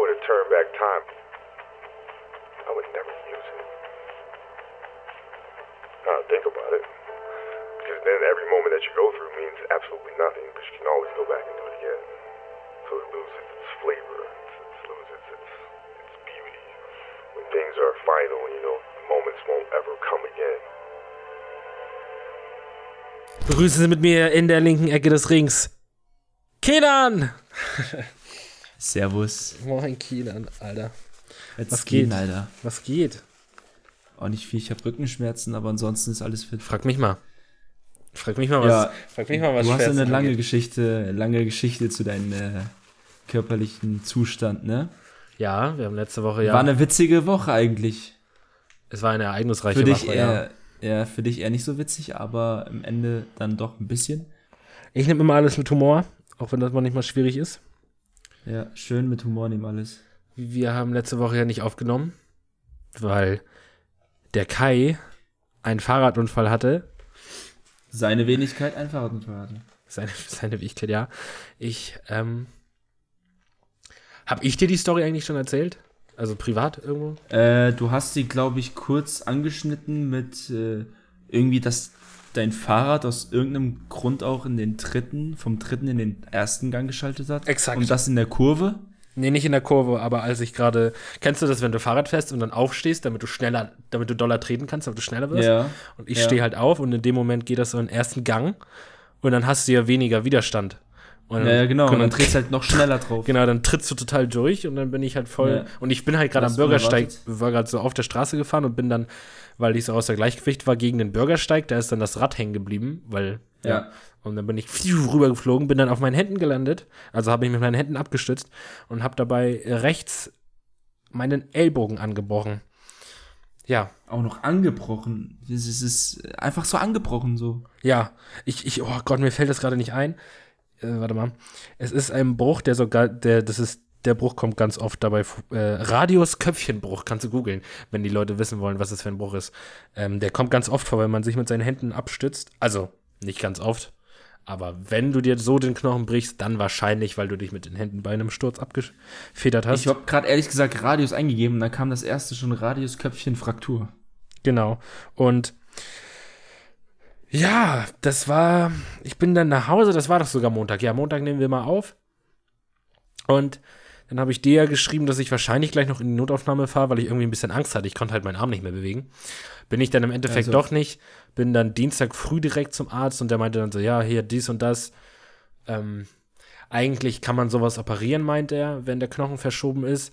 were to turn back time, I would never use it. Now think about it. Because then every moment that you go through means absolutely nothing, because you can always go back and do it again. So it loses its flavor, it's, it loses its, its beauty. When things are final, you know, the moments won't ever come again. Begrüßen Sie mit mir in der linken Ecke des Rings. Kenan! Servus. Moin, Kenan, Alter. Jetzt Was geht? Alter. Was geht? Auch nicht viel. Ich habe Rückenschmerzen, aber ansonsten ist alles fit. Frag mich mal. Frag mich mal, was, Ja, frag mich mal, was du hast ja eine lange angeht. Geschichte, lange Geschichte zu deinem äh, körperlichen Zustand, ne? Ja, wir haben letzte Woche ja. War eine witzige Woche eigentlich. es war eine ereignisreiche Für dich Woche, ja. eher, ja, für dich eher nicht so witzig, aber am Ende dann doch ein bisschen. Ich nehme immer alles mit Humor, auch wenn das manchmal schwierig ist. Ja, schön mit Humor nehmen alles. Wir haben letzte Woche ja nicht aufgenommen, weil der Kai einen Fahrradunfall hatte. Seine Wenigkeit ein Fahrradunfall hatte. Seine, seine Wichtigkeit, ja. Ich, ähm. Hab ich dir die Story eigentlich schon erzählt? Also privat irgendwo? Äh, du hast sie, glaube ich, kurz angeschnitten mit äh, irgendwie, dass dein Fahrrad aus irgendeinem Grund auch in den dritten, vom dritten in den ersten Gang geschaltet hat. Exakt. Und das in der Kurve. Nee, nicht in der Kurve, aber als ich gerade. Kennst du das, wenn du Fahrrad fährst und dann aufstehst, damit du schneller, damit du doller treten kannst, damit du schneller wirst? Ja. Und ich ja. stehe halt auf und in dem Moment geht das so in den ersten Gang und dann hast du ja weniger Widerstand. Und Ja, ja, genau. Und dann dann, drehst du halt noch schneller drauf. genau, dann trittst du total durch und dann bin ich halt voll. Ja. Und ich bin halt gerade am Bürgersteig, war gerade so auf der Straße gefahren und bin dann, weil ich so außer Gleichgewicht war, gegen den Bürgersteig, da ist dann das Rad hängen geblieben, weil. Ja. Und dann bin ich rübergeflogen, bin dann auf meinen Händen gelandet, also habe ich mit meinen Händen abgestützt und habe dabei rechts meinen Ellbogen angebrochen. Ja, Auch noch angebrochen. Es ist einfach so angebrochen so. Ja, ich, ich, oh Gott, mir fällt das gerade nicht ein. Äh, warte mal. Es ist ein Bruch, der sogar, der, das ist, der Bruch kommt ganz oft dabei. Äh, Radius Köpfchenbruch, kannst du googeln, wenn die Leute wissen wollen, was das für ein Bruch ist. Ähm, der kommt ganz oft vor, wenn man sich mit seinen Händen abstützt. Also, nicht ganz oft. Aber wenn du dir so den Knochen brichst, dann wahrscheinlich, weil du dich mit den Händen bei einem Sturz abgefedert hast. Ich habe gerade ehrlich gesagt Radius eingegeben dann kam das erste schon Radius Köpfchen Fraktur. Genau. Und ja, das war, ich bin dann nach Hause, das war doch sogar Montag. Ja, Montag nehmen wir mal auf. Und dann habe ich dir ja geschrieben, dass ich wahrscheinlich gleich noch in die Notaufnahme fahre, weil ich irgendwie ein bisschen Angst hatte. Ich konnte halt meinen Arm nicht mehr bewegen. Bin ich dann im Endeffekt Also- doch nicht. Bin dann Dienstag früh direkt zum Arzt und der meinte dann so, ja, hier dies und das. Ähm, eigentlich kann man sowas operieren, meint er, wenn der Knochen verschoben ist.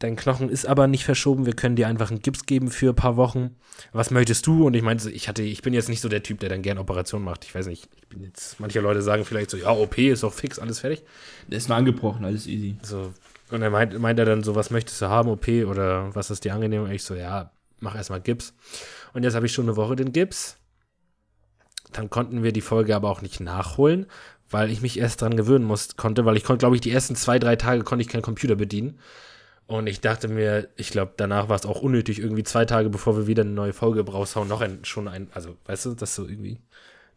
Dein Knochen ist aber nicht verschoben. Wir können dir einfach einen Gips geben für ein paar Wochen. Was möchtest du? Und ich meinte, ich hatte, ich bin jetzt nicht so der Typ, der dann gern Operationen macht. Ich weiß nicht, ich bin jetzt, manche Leute sagen vielleicht so, ja, OP ist auch fix, alles fertig. Der ist nur angebrochen, alles easy. So, und er meint, meint er dann so, was möchtest du haben, OP oder was ist dir angenehm? Und ich so, ja, mach erstmal Gips. Und jetzt habe ich schon eine Woche den Gips. Dann konnten wir die Folge aber auch nicht nachholen, weil ich mich erst dran gewöhnen muss, konnte, weil ich konnte, glaube ich, die ersten zwei, drei Tage konnte ich keinen Computer bedienen. Und ich dachte mir, ich glaube, danach war es auch unnötig, irgendwie zwei Tage, bevor wir wieder eine neue Folge raushauen, noch ein, schon ein, also, weißt du, das so irgendwie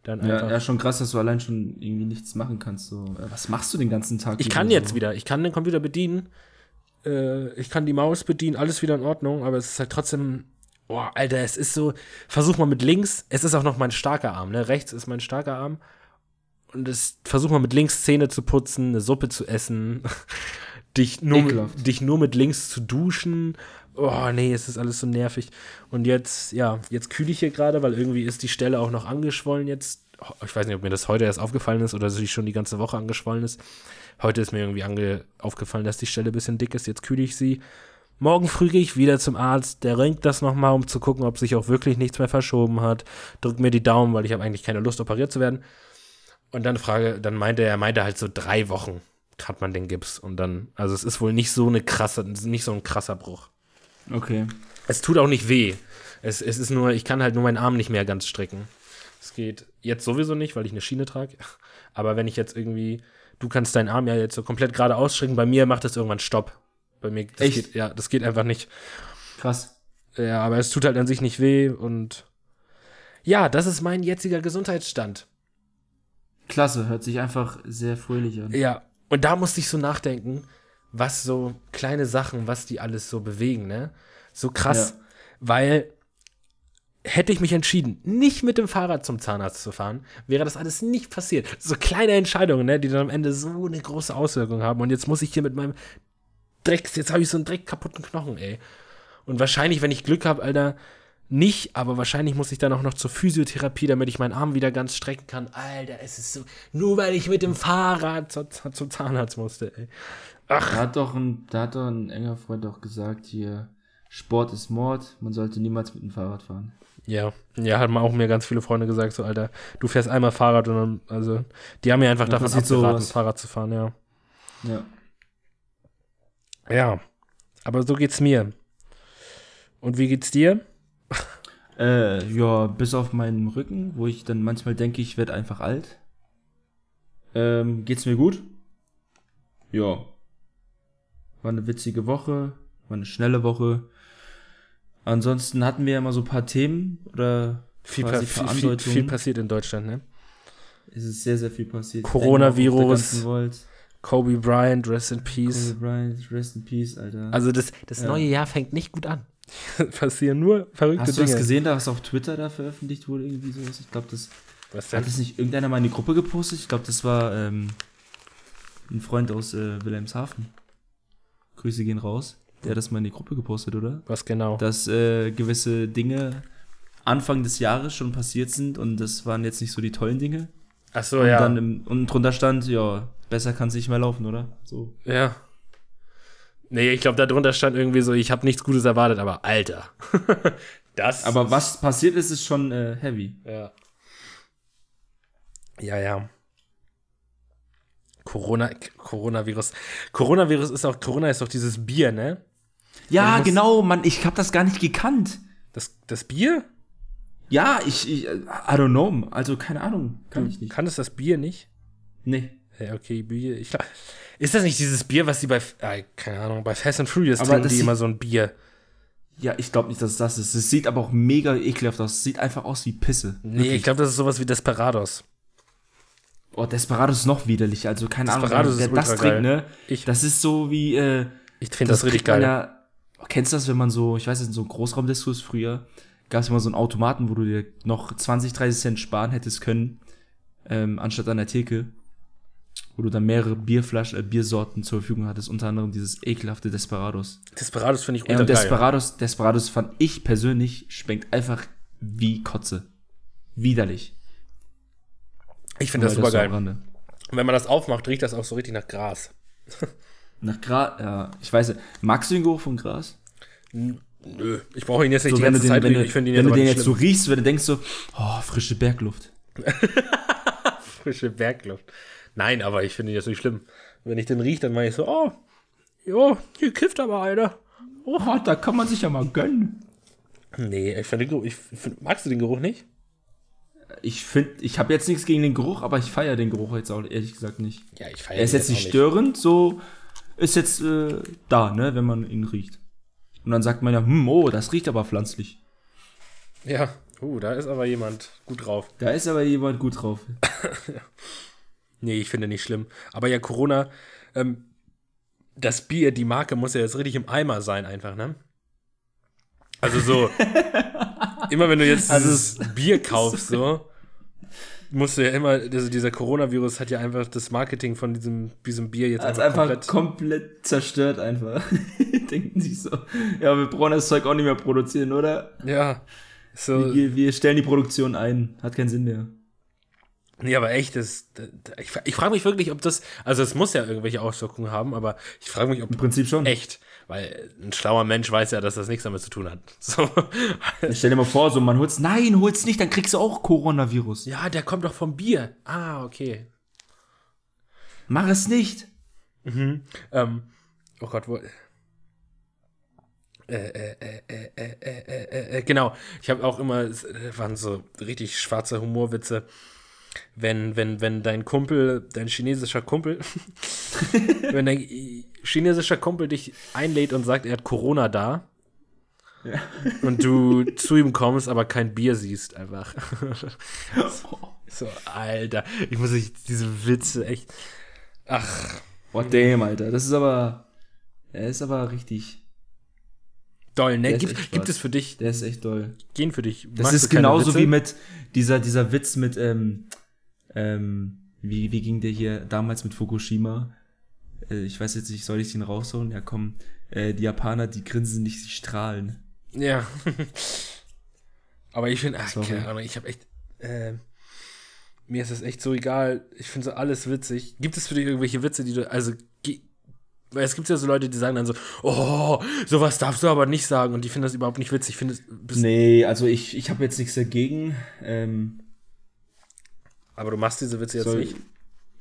dann Ja, einfach. ja, schon krass, dass du allein schon irgendwie nichts machen kannst. So, was machst du den ganzen Tag? Ich kann so? jetzt wieder, ich kann den Computer bedienen, äh, ich kann die Maus bedienen, alles wieder in Ordnung, aber es ist halt trotzdem, boah, Alter, es ist so, versuch mal mit links, es ist auch noch mein starker Arm, ne, rechts ist mein starker Arm und es, versuch mal mit links Zähne zu putzen, eine Suppe zu essen, dich nur, Ekelhaft. dich nur mit links zu duschen, oh nee, es ist alles so nervig und jetzt, ja, jetzt kühle ich hier gerade, weil irgendwie ist die Stelle auch noch angeschwollen jetzt, ich weiß nicht, ob mir das heute erst aufgefallen ist oder sie schon die ganze Woche angeschwollen ist. Heute ist mir irgendwie aufgefallen, dass die Stelle ein bisschen dick ist. Jetzt kühle ich sie. Morgen früh gehe ich wieder zum Arzt. Der ringt das nochmal, um zu gucken, ob sich auch wirklich nichts mehr verschoben hat. Drückt mir die Daumen, weil ich habe eigentlich keine Lust, operiert zu werden. Und dann frage, dann meinte er, er meinte halt so drei Wochen hat man den Gips. Und dann, also es ist wohl nicht so eine krasse, nicht so ein krasser Bruch. Okay. Es tut auch nicht weh. Es, es ist nur, ich kann halt nur meinen Arm nicht mehr ganz strecken. Es geht jetzt sowieso nicht, weil ich eine Schiene trage. Aber wenn ich jetzt irgendwie, du kannst deinen Arm ja jetzt so komplett gerade ausstrecken, bei mir macht das irgendwann Stopp. Bei mir, das Echt? geht, ja, das geht einfach nicht. Krass. Ja, aber es tut halt an sich nicht weh und ja, das ist mein jetziger Gesundheitsstand. Klasse, hört sich einfach sehr fröhlich an. Ja, und da musste ich so nachdenken, was so kleine Sachen, was die alles so bewegen, ne? So krass, Ja. weil hätte ich mich entschieden, nicht mit dem Fahrrad zum Zahnarzt zu fahren, wäre das alles nicht passiert. So kleine Entscheidungen, ne, die dann am Ende so eine große Auswirkung haben. Und jetzt muss ich hier mit meinem Drecks, jetzt habe ich so einen Dreck kaputten Knochen, ey. Und wahrscheinlich, wenn ich Glück habe, Alter, nicht, aber wahrscheinlich muss ich dann auch noch zur Physiotherapie, damit ich meinen Arm wieder ganz strecken kann. Alter, es ist so, nur weil ich mit dem Fahrrad zur, zum Zahnarzt musste, ey. Da hat doch ein, da hat doch ein enger Freund auch gesagt, hier, Sport ist Mord, man sollte niemals mit dem Fahrrad fahren. Ja, ja, haben auch mir ganz viele Freunde gesagt, so, Alter, du fährst einmal Fahrrad und dann, also, die haben mir einfach davon abgeraten, sowas. Fahrrad zu fahren, ja. Ja. Ja, aber so geht's mir. Und wie geht's dir? Äh, ja, bis auf meinen Rücken, wo ich dann manchmal denke, ich werde einfach alt. Ähm, geht's mir gut? Ja. War eine witzige Woche, war eine schnelle Woche. Ansonsten hatten wir ja immer so ein paar Themen oder Viel, quasi pa- viel, viel, passiert in Deutschland, ne? Es ist sehr, sehr viel passiert. Coronavirus. Kobe Bryant, rest in peace. Kobe Bryant, rest in peace, Alter. Also das, das Ja. neue Jahr fängt nicht gut an. Passieren nur verrückte Hast du Dinge. das gesehen, da was auf Twitter da veröffentlicht wurde, irgendwie sowas? Ich glaube, das Was denn? hat das nicht irgendeiner mal in die Gruppe gepostet. Ich glaube, das war ähm, ein Freund aus äh, Wilhelmshaven. Grüße gehen raus. Der hat das mal in die Gruppe gepostet, oder? Was genau? Dass äh, gewisse Dinge Anfang des Jahres schon passiert sind und das waren jetzt nicht so die tollen Dinge. Ach so, und ja. im, und drunter stand, ja, besser kann es nicht mehr laufen, oder? So. ja. Nee, ich glaube, darunter stand irgendwie so, ich habe nichts Gutes erwartet, aber Alter. das. Aber was passiert ist, ist schon äh, heavy. Ja. Ja, ja. Corona, Coronavirus. Coronavirus ist auch, Corona ist doch dieses Bier, ne? Ja, genau, Mann, ich habe das gar nicht gekannt. Das, das Bier? Ja, ich, ich, I don't know. Also, keine Ahnung. Kann ich nicht. Kann es das Bier nicht? Nee. Ja, okay, Bier. Ich, glaub- ist das nicht dieses Bier, was die bei, äh, keine Ahnung, bei Fast and Furious Aber trinken, das die immer so ein Bier? Ja, ich glaube nicht, dass es das ist. Es sieht aber auch mega ekelhaft aus. Es sieht einfach aus wie Pisse. Nee, Wirklich. ich glaube, das ist sowas wie Desperados. Oh, Desperados ist noch widerlich. Also, keine Desperados Ahnung. Wer das geil. trinkt, ne? Ich- das ist so wie, äh, Ich finde das, richtig kriegt man geil. Ja, kennst du das, wenn man so, ich weiß nicht, in so Großraumdiskus früher, gab es immer so einen Automaten, wo du dir noch 20, 30 Cent sparen hättest können, ähm, anstatt an der Theke, wo du dann mehrere Bierflaschen, äh, Biersorten zur Verfügung hattest, unter anderem dieses ekelhafte Desperados. Desperados finde ich Ja, ultra und geil. Desperados, Desperados fand ich persönlich, schmeckt einfach wie Kotze. Widerlich. Ich finde das super so am geil. Rande. Wenn man das aufmacht, riecht das auch so richtig nach Gras. Nach Gras, ja, ich weiß nicht, magst du den Geruch von Gras? Nö, ich brauche ihn jetzt nicht So, die ganze den, Zeit wenn Ich finde ihn wenn jetzt du den jetzt so schlimm. riechst, wenn du denkst so, oh, frische Bergluft. Frische Bergluft. Nein, aber ich finde ihn jetzt nicht schlimm. Wenn ich den rieche, dann meine ich so, oh, jo, hier kifft aber einer. Oh, da kann man sich ja mal gönnen. Nee, ich finde den Geruch, ich find, magst du den Geruch nicht? Ich finde, ich habe jetzt nichts gegen den Geruch, aber ich feiere den Geruch jetzt auch ehrlich gesagt nicht. Ja, ich feiere Er ist jetzt nicht störend, so ist jetzt äh, da, ne, wenn man ihn riecht. Und dann sagt man ja, hm, oh, das riecht aber pflanzlich. Ja, uh, da ist aber jemand gut drauf. Da ist aber jemand gut drauf. Nee, ich finde nicht schlimm. Aber ja, Corona, ähm, das Bier, die Marke muss ja jetzt richtig im Eimer sein, einfach, ne? Also so, immer wenn du jetzt Also dieses Bier kaufst, so, musst du ja immer, also dieser Coronavirus hat ja einfach das Marketing von diesem, diesem Bier jetzt Also einfach, komplett. komplett zerstört einfach. Denken sich so, ja, wir brauchen das Zeug auch nicht mehr produzieren, oder? Ja. So, Wir, wir stellen die Produktion ein. Hat keinen Sinn mehr. Nee, aber echt, das, das, ich, ich frage mich wirklich, ob das, also es muss ja irgendwelche Auswirkungen haben, aber ich frage mich, ob Im Prinzip schon. echt, weil ein schlauer Mensch weiß ja, dass das nichts damit zu tun hat. So. Stell dir mal vor, so man holt's, nein, hol's nicht, dann kriegst du auch Coronavirus. Ja, der kommt doch vom Bier. Ah, okay. Mach es nicht. Ähm, oh Gott, wo. Äh, äh, äh, äh, äh, äh, äh, äh, genau. Ich habe auch immer, es waren so richtig schwarze Humorwitze. Wenn, wenn, wenn dein Kumpel, dein chinesischer Kumpel, wenn dein chinesischer Kumpel dich einlädt und sagt, er hat Corona da, und du zu ihm kommst, aber kein Bier siehst, einfach. so, Alter, ich muss sich diese Witze echt. Ach, Boah, damn, Alter. Das ist aber. Er ist aber richtig. Doll, ne? Gibt, gibt es für dich, Der ist echt doll. gehen für dich? Das ist genauso Witze? wie mit dieser, dieser Witz mit, ähm, ähm, wie, wie ging der hier damals mit Fukushima? Äh, ich weiß jetzt nicht, soll ich den raushauen? Ja, komm, äh, die Japaner, die grinsen nicht, sie strahlen. Ja. Aber ich finde, ach, Sorry. keine Ahnung, ich habe echt, äh, mir ist das echt so egal. Ich finde so alles witzig. Gibt es für dich irgendwelche Witze, die du, also, ge- weil es gibt ja so Leute, die sagen dann so, oh, sowas darfst du aber nicht sagen und die finden das überhaupt nicht witzig. Ich finde Nee, also ich, ich habe jetzt nichts dagegen. Ähm, aber du machst diese Witze jetzt soll, nicht.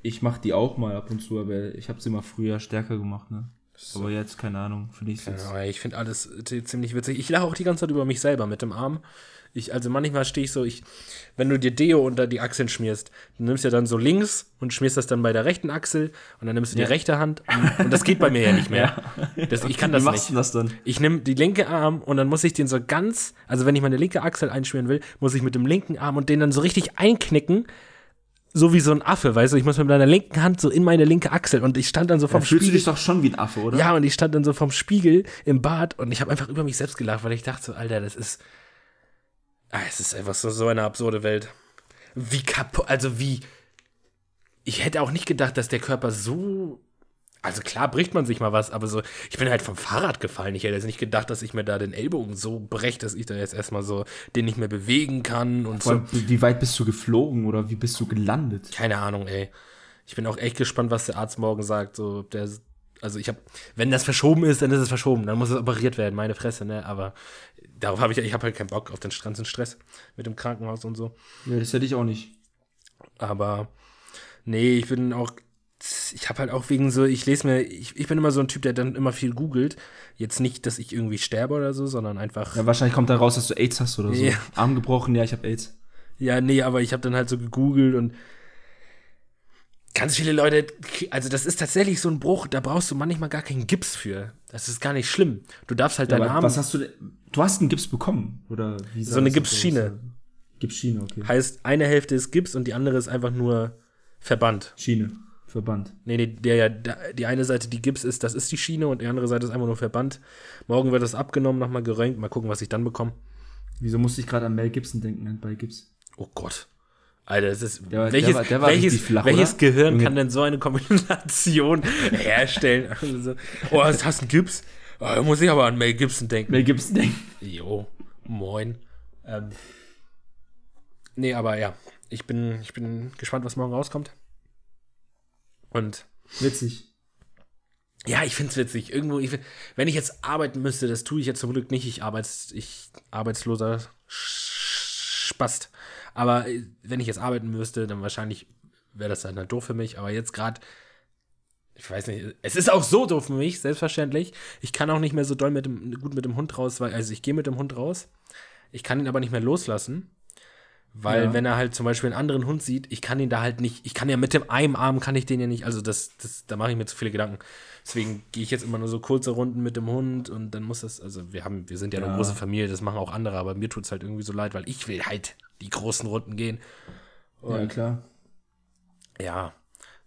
ich mache die auch mal ab und zu, aber ich habe sie mal früher stärker gemacht, ne? Aber jetzt, keine Ahnung, finde ich jetzt. Ja, ich finde alles ziemlich witzig. Ich lache auch die ganze Zeit über mich selber mit dem Arm. Ich, also manchmal stehe ich so, ich, wenn du dir Deo unter die Achseln schmierst, du nimmst ja dann so links und schmierst das dann bei der rechten Achsel und dann nimmst du Ja. die rechte Hand und, und das geht bei mir ja nicht mehr. Das, ich kann das Wie machst nicht. du das dann? Ich nehme die linke Arm und dann muss ich den so ganz, also wenn ich meine linke Achsel einschmieren will, muss ich mit dem linken Arm und den dann so richtig einknicken, so wie so ein Affe, weißt du, ich muss mit meiner linken Hand so in meine linke Achsel und ich stand dann so vom Dann fühlst du Spiegel. dich doch schon wie ein Affe, oder? Ja, und ich stand dann so vom Spiegel im Bad und ich habe einfach über mich selbst gelacht, weil ich dachte so, Alter, das ist. Ah, es ist einfach so, so eine absurde Welt. Wie kaputt, also wie. Ich hätte auch nicht gedacht, dass der Körper so. Also klar bricht man sich mal was, aber so, ich bin halt vom Fahrrad gefallen. Ich hätte jetzt nicht gedacht, dass ich mir da den Ellbogen so breche, dass ich da jetzt erstmal so den nicht mehr bewegen kann und Vor so. allem, wie weit bist du geflogen oder wie bist du gelandet? Keine Ahnung, ey. Ich bin auch echt gespannt, was der Arzt morgen sagt. So, der, also ich habe, wenn das verschoben ist, dann ist es verschoben. Dann muss es operiert werden, meine Fresse, ne? Aber darauf habe ich, ich habe halt keinen Bock auf den ganzen Stress mit dem Krankenhaus und so. Ja, das hätte ich auch nicht. Aber nee, ich bin auch, ich habe halt auch wegen so, ich lese mir, ich, ich bin immer so ein Typ, der dann immer viel googelt. Jetzt nicht, dass ich irgendwie sterbe oder so, sondern einfach. Ja, wahrscheinlich kommt da raus, dass du AIDS hast oder so. Ja. Arm gebrochen, ja, ich habe AIDS. Ja, nee, aber ich habe dann halt so gegoogelt und ganz viele Leute, also das ist tatsächlich so ein Bruch, da brauchst du manchmal gar keinen Gips für. Das ist gar nicht schlimm. Du darfst halt Ja, deinen Arm, was hast du? Du hast einen Gips bekommen, oder wie So eine Gipsschiene. Gipsschiene, okay. heißt, eine Hälfte ist Gips und die andere ist einfach nur Verband. Schiene, Verband. Nee, nee, der ja, die eine Seite, die Gips ist, das ist die Schiene und die andere Seite ist einfach nur Verband. Morgen wird das abgenommen, nochmal geröntgt, mal gucken, was ich dann bekomme. Wieso musste ich gerade an Mel Gibson denken bei Gips? Oh Gott. Alter, das ist, Der war- der welches, war- der war welches, flach, welches? Gehirn Junge. kann denn so eine Kombination herstellen? Also, oh, hast du einen Gips? Oh, da muss ich aber an Mel Gibson denken. Mel Gibson denken. Jo, moin. Ähm, nee, aber ja, ich bin, ich bin gespannt, was morgen rauskommt. Und Witzig. ja, ich find's witzig. Irgendwo, ich find, wenn ich jetzt arbeiten müsste, das tue ich jetzt zum Glück nicht. Ich arbeits, ich arbeitsloser Spast. Aber äh, wenn ich jetzt arbeiten müsste, dann wahrscheinlich wäre das dann halt doof für mich. Aber jetzt gerade, ich weiß nicht, es ist auch so doof für mich, selbstverständlich. Ich kann auch nicht mehr so doll mit dem, gut mit dem Hund raus, weil, also ich gehe mit dem Hund raus. Ich kann ihn aber nicht mehr loslassen. Weil Ja. wenn er halt zum Beispiel einen anderen Hund sieht, ich kann ihn da halt nicht, ich kann ja mit dem einen Arm kann ich den ja nicht, also das, das da mache ich mir zu viele Gedanken. Deswegen gehe ich jetzt immer nur so kurze Runden mit dem Hund und dann muss das, also wir haben, wir sind ja, eine Ja. große Familie, das machen auch andere, aber mir tut's halt irgendwie so leid, weil ich will halt die großen Runden gehen. ja, Und klar. ja,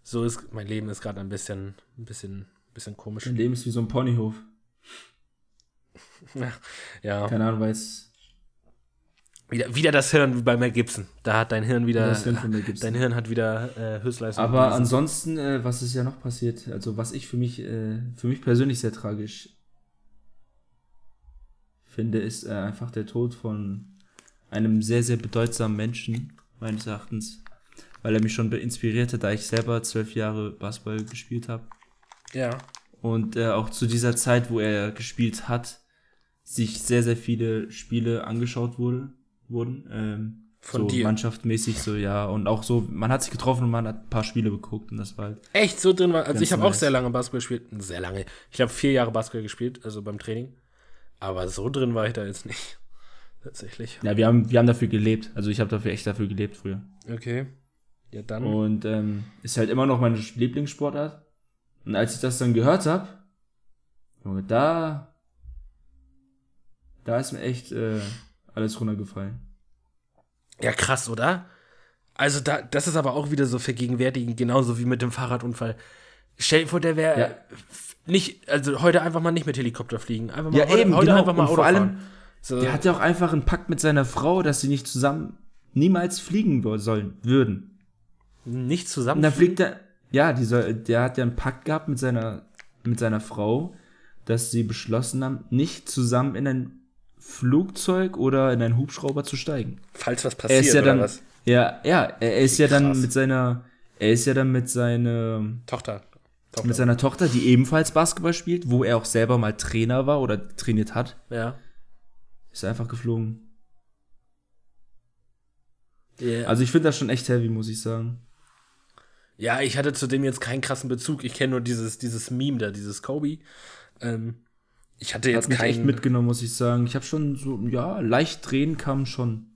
so ist, mein Leben ist gerade ein bisschen, ein bisschen, ein bisschen komisch. Dein Leben ist wie so ein Ponyhof. Ja, Keine Ahnung, weiß. Wieder, wieder das Hirn bei Mel Gibson. Da hat dein Hirn wieder, Das Hirn von Mel Gibson. dein Hirn hat wieder äh, Höchstleistung. Aber bewiesen. ansonsten, äh, was ist ja noch passiert? Also, was ich für mich, äh, für mich persönlich sehr tragisch finde, ist äh, einfach der Tod von einem sehr, sehr bedeutsamen Menschen, meines Erachtens. Weil er mich schon inspirierte, da ich selber zwölf Jahre Basketball gespielt habe. ja. Und äh, auch zu dieser Zeit, wo er gespielt hat, sich sehr, sehr viele Spiele angeschaut wurde, wurden. Ähm, Von so dir? Mannschaftsmäßig so, ja. Und auch so, man hat sich getroffen und man hat ein paar Spiele geguckt und das war halt Echt so drin war. Also ich habe auch sehr lange Basketball gespielt. Sehr lange. Ich habe vier Jahre Basketball gespielt, also beim Training. Aber so drin war ich da jetzt nicht. Tatsächlich. Ja, wir haben, wir haben dafür gelebt. Also ich habe dafür echt dafür gelebt früher. Okay. Ja, dann. Und ähm, ist halt immer noch meine Lieblingssportart. Und als ich das dann gehört habe, da, da ist mir echt äh, alles runtergefallen. Ja, krass, oder? Also da, das ist aber auch wieder so vergegenwärtigen, genauso wie mit dem Fahrradunfall. Stell dir vor, der wäre Ja. nicht, also heute einfach mal nicht mit Helikopter fliegen. Einfach mal Ja, heute, eben, heute genau. einfach mal Und Auto vor allem. So, Der hat ja auch einfach einen Pakt mit seiner Frau, dass sie nicht zusammen niemals fliegen sollen, würden. nicht Und zusammen. dann fliegt er, ja, dieser, der hat ja einen Pakt gehabt mit seiner, mit seiner Frau, dass sie beschlossen haben, nicht zusammen in ein Flugzeug oder in einen Hubschrauber zu steigen. falls was Er passiert ist ja oder dann, was. ja, ja, er ist ja dann mit seiner, er ist ja dann mit seiner, Tochter. Tochter. mit seiner Tochter, die ebenfalls Basketball spielt, wo er auch selber mal Trainer war oder trainiert hat, ja. ist er einfach geflogen. Ja. Also ich finde das schon echt heavy, muss ich sagen. Ja, ich hatte zu dem jetzt keinen krassen Bezug. Ich kenne nur dieses, dieses Meme da, dieses Kobe. Ähm, ich hatte Hat jetzt mich echt keinen. mitgenommen, muss ich sagen. Ich habe schon so, ja, leicht drehen kam schon.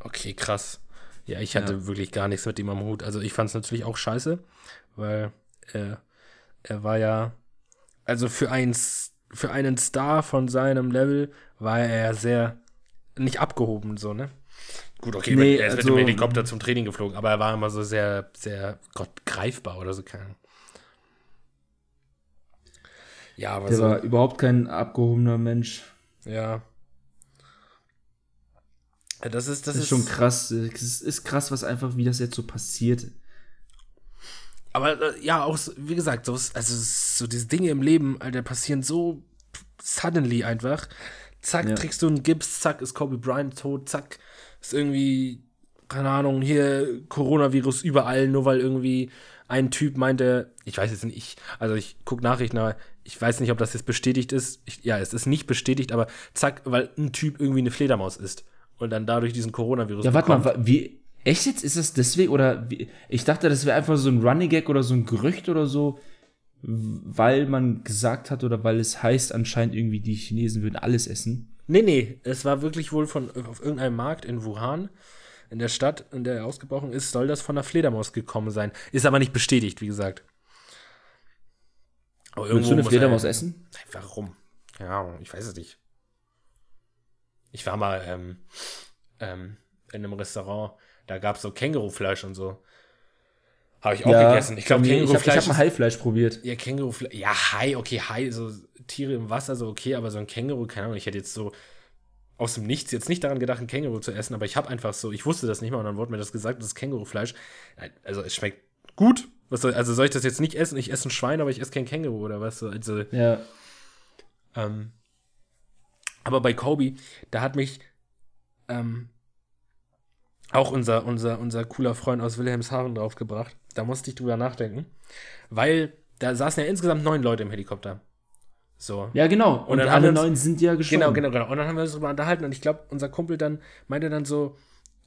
Okay, krass. Ja, ich hatte Ja. wirklich gar nichts mit ihm am Hut. Also ich fand es natürlich auch scheiße, weil äh, er war ja, also für, ein, für einen Star von seinem Level war er ja sehr nicht abgehoben, so, ne? Gut, okay, Nee, er ist mit also- dem Helikopter zum Training geflogen, aber er war immer so sehr, sehr, Gott, greifbar oder so. Keine Ahnung. Ja, aber Der so, war überhaupt kein abgehobener Mensch. ja. Das ist, das, Das ist schon krass. Es ist, ist krass, was einfach, wie das jetzt so passiert. Aber äh, ja, auch, wie gesagt, so, ist- also so diese Dinge im Leben, Alter, passieren so suddenly einfach. Zack, Ja. trägst du einen Gips, zack, ist Kobe Bryant tot, zack, ist irgendwie, keine Ahnung, hier Coronavirus überall, nur weil irgendwie ein Typ meinte, ich weiß jetzt nicht, ich, also ich gucke Nachrichten, aber ich weiß nicht, ob das jetzt bestätigt ist. Ich, ja, es ist nicht bestätigt, aber zack, weil ein Typ irgendwie eine Fledermaus ist und dann dadurch diesen Coronavirus Ja, warte mal, wie. Echt jetzt? Ist das deswegen? Oder wie, ich dachte, das wäre einfach so ein Running Gag oder so ein Gerücht oder so, weil man gesagt hat oder weil es heißt, anscheinend irgendwie die Chinesen würden alles essen. Nee, nee, es war wirklich wohl von auf irgendeinem Markt in Wuhan, in der Stadt, in der er ausgebrochen ist, soll das von der Fledermaus gekommen sein. Ist aber nicht bestätigt, wie gesagt. Aber Willst du eine Fledermaus er- essen? Warum? Ja, ich weiß es nicht. Ich war mal ähm, ähm, in einem Restaurant, da gab es so Kängurufleisch und so. Habe ich auch gegessen. Ich glaube, ich habe Kängurufleisch. hab mal Haifleisch probiert. ja, Kängurufleisch. Ja, Hai, okay, Hai, so Tiere im Wasser, so okay, aber so ein Känguru, keine Ahnung, ich hätte jetzt so aus dem Nichts jetzt nicht daran gedacht, ein Känguru zu essen, aber ich habe einfach so, ich wusste das nicht mal und dann wurde mir das gesagt, das ist Kängurufleisch. Also es schmeckt gut. Was soll, also soll ich das jetzt nicht essen? Ich esse ein Schwein, aber ich esse kein Känguru oder was? So, Also, Ja. ähm, aber bei Kobe, da hat mich ähm, auch unser, unser, unser cooler Freund aus Wilhelmshaven draufgebracht. Da musste ich drüber nachdenken. Weil da saßen ja insgesamt neun Leute im Helikopter. So. Ja, genau. Und, dann haben alle neun sind ja gestorben. Genau, genau, genau. Und dann haben wir uns darüber unterhalten und ich glaube, unser Kumpel dann meinte dann so,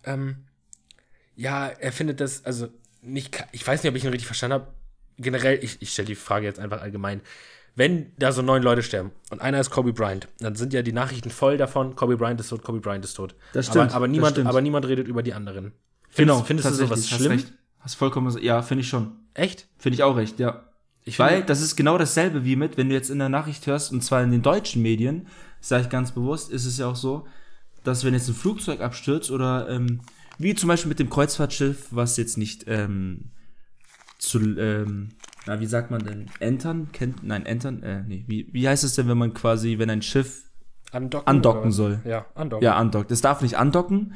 ähm, ja, er findet das, also nicht, ich weiß nicht, ob ich ihn richtig verstanden habe. Generell, ich, ich stelle die Frage jetzt einfach allgemein. Wenn da so neun Leute sterben und einer ist Kobe Bryant, dann sind ja die Nachrichten voll davon, Kobe Bryant ist tot, Kobe Bryant ist tot. Das stimmt, Aber, aber, niemand, stimmt. aber niemand redet über die anderen. Findest, Genau. findest du sowas schlimm? Hast, recht. hast vollkommen, ja, finde ich schon. Echt? Finde ich auch recht, ja. Ich Weil finde- das ist genau dasselbe wie mit, wenn du jetzt in der Nachricht hörst, und zwar in den deutschen Medien, sage ich ganz bewusst, ist es ja auch so, dass wenn jetzt ein Flugzeug abstürzt oder ähm, wie zum Beispiel mit dem Kreuzfahrtschiff, was jetzt nicht ähm, zu, ähm, na, wie sagt man denn, entern? Kennt, nein, entern, äh, nee, wie, wie heißt es denn, wenn man quasi, wenn ein Schiff andocken, andocken soll. Ja, andocken. ja andockt. Es darf nicht andocken,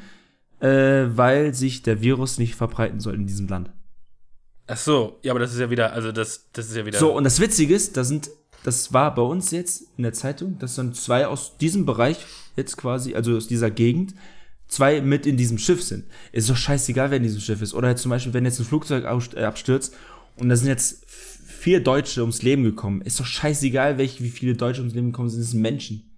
äh, weil sich der Virus nicht verbreiten soll in diesem Land. Ach so, ja, aber das ist ja wieder, also das, das ist ja wieder. So, und das Witzige ist, da sind, das war bei uns jetzt in der Zeitung, dass dann zwei aus diesem Bereich jetzt quasi, also aus dieser Gegend, zwei mit in diesem Schiff sind. Ist doch scheißegal, wer in diesem Schiff ist. Oder jetzt zum Beispiel, wenn jetzt ein Flugzeug äh, abstürzt und da sind jetzt vier Deutsche ums Leben gekommen. Ist doch scheißegal, welche, wie viele Deutsche ums Leben gekommen sind. Das sind Menschen.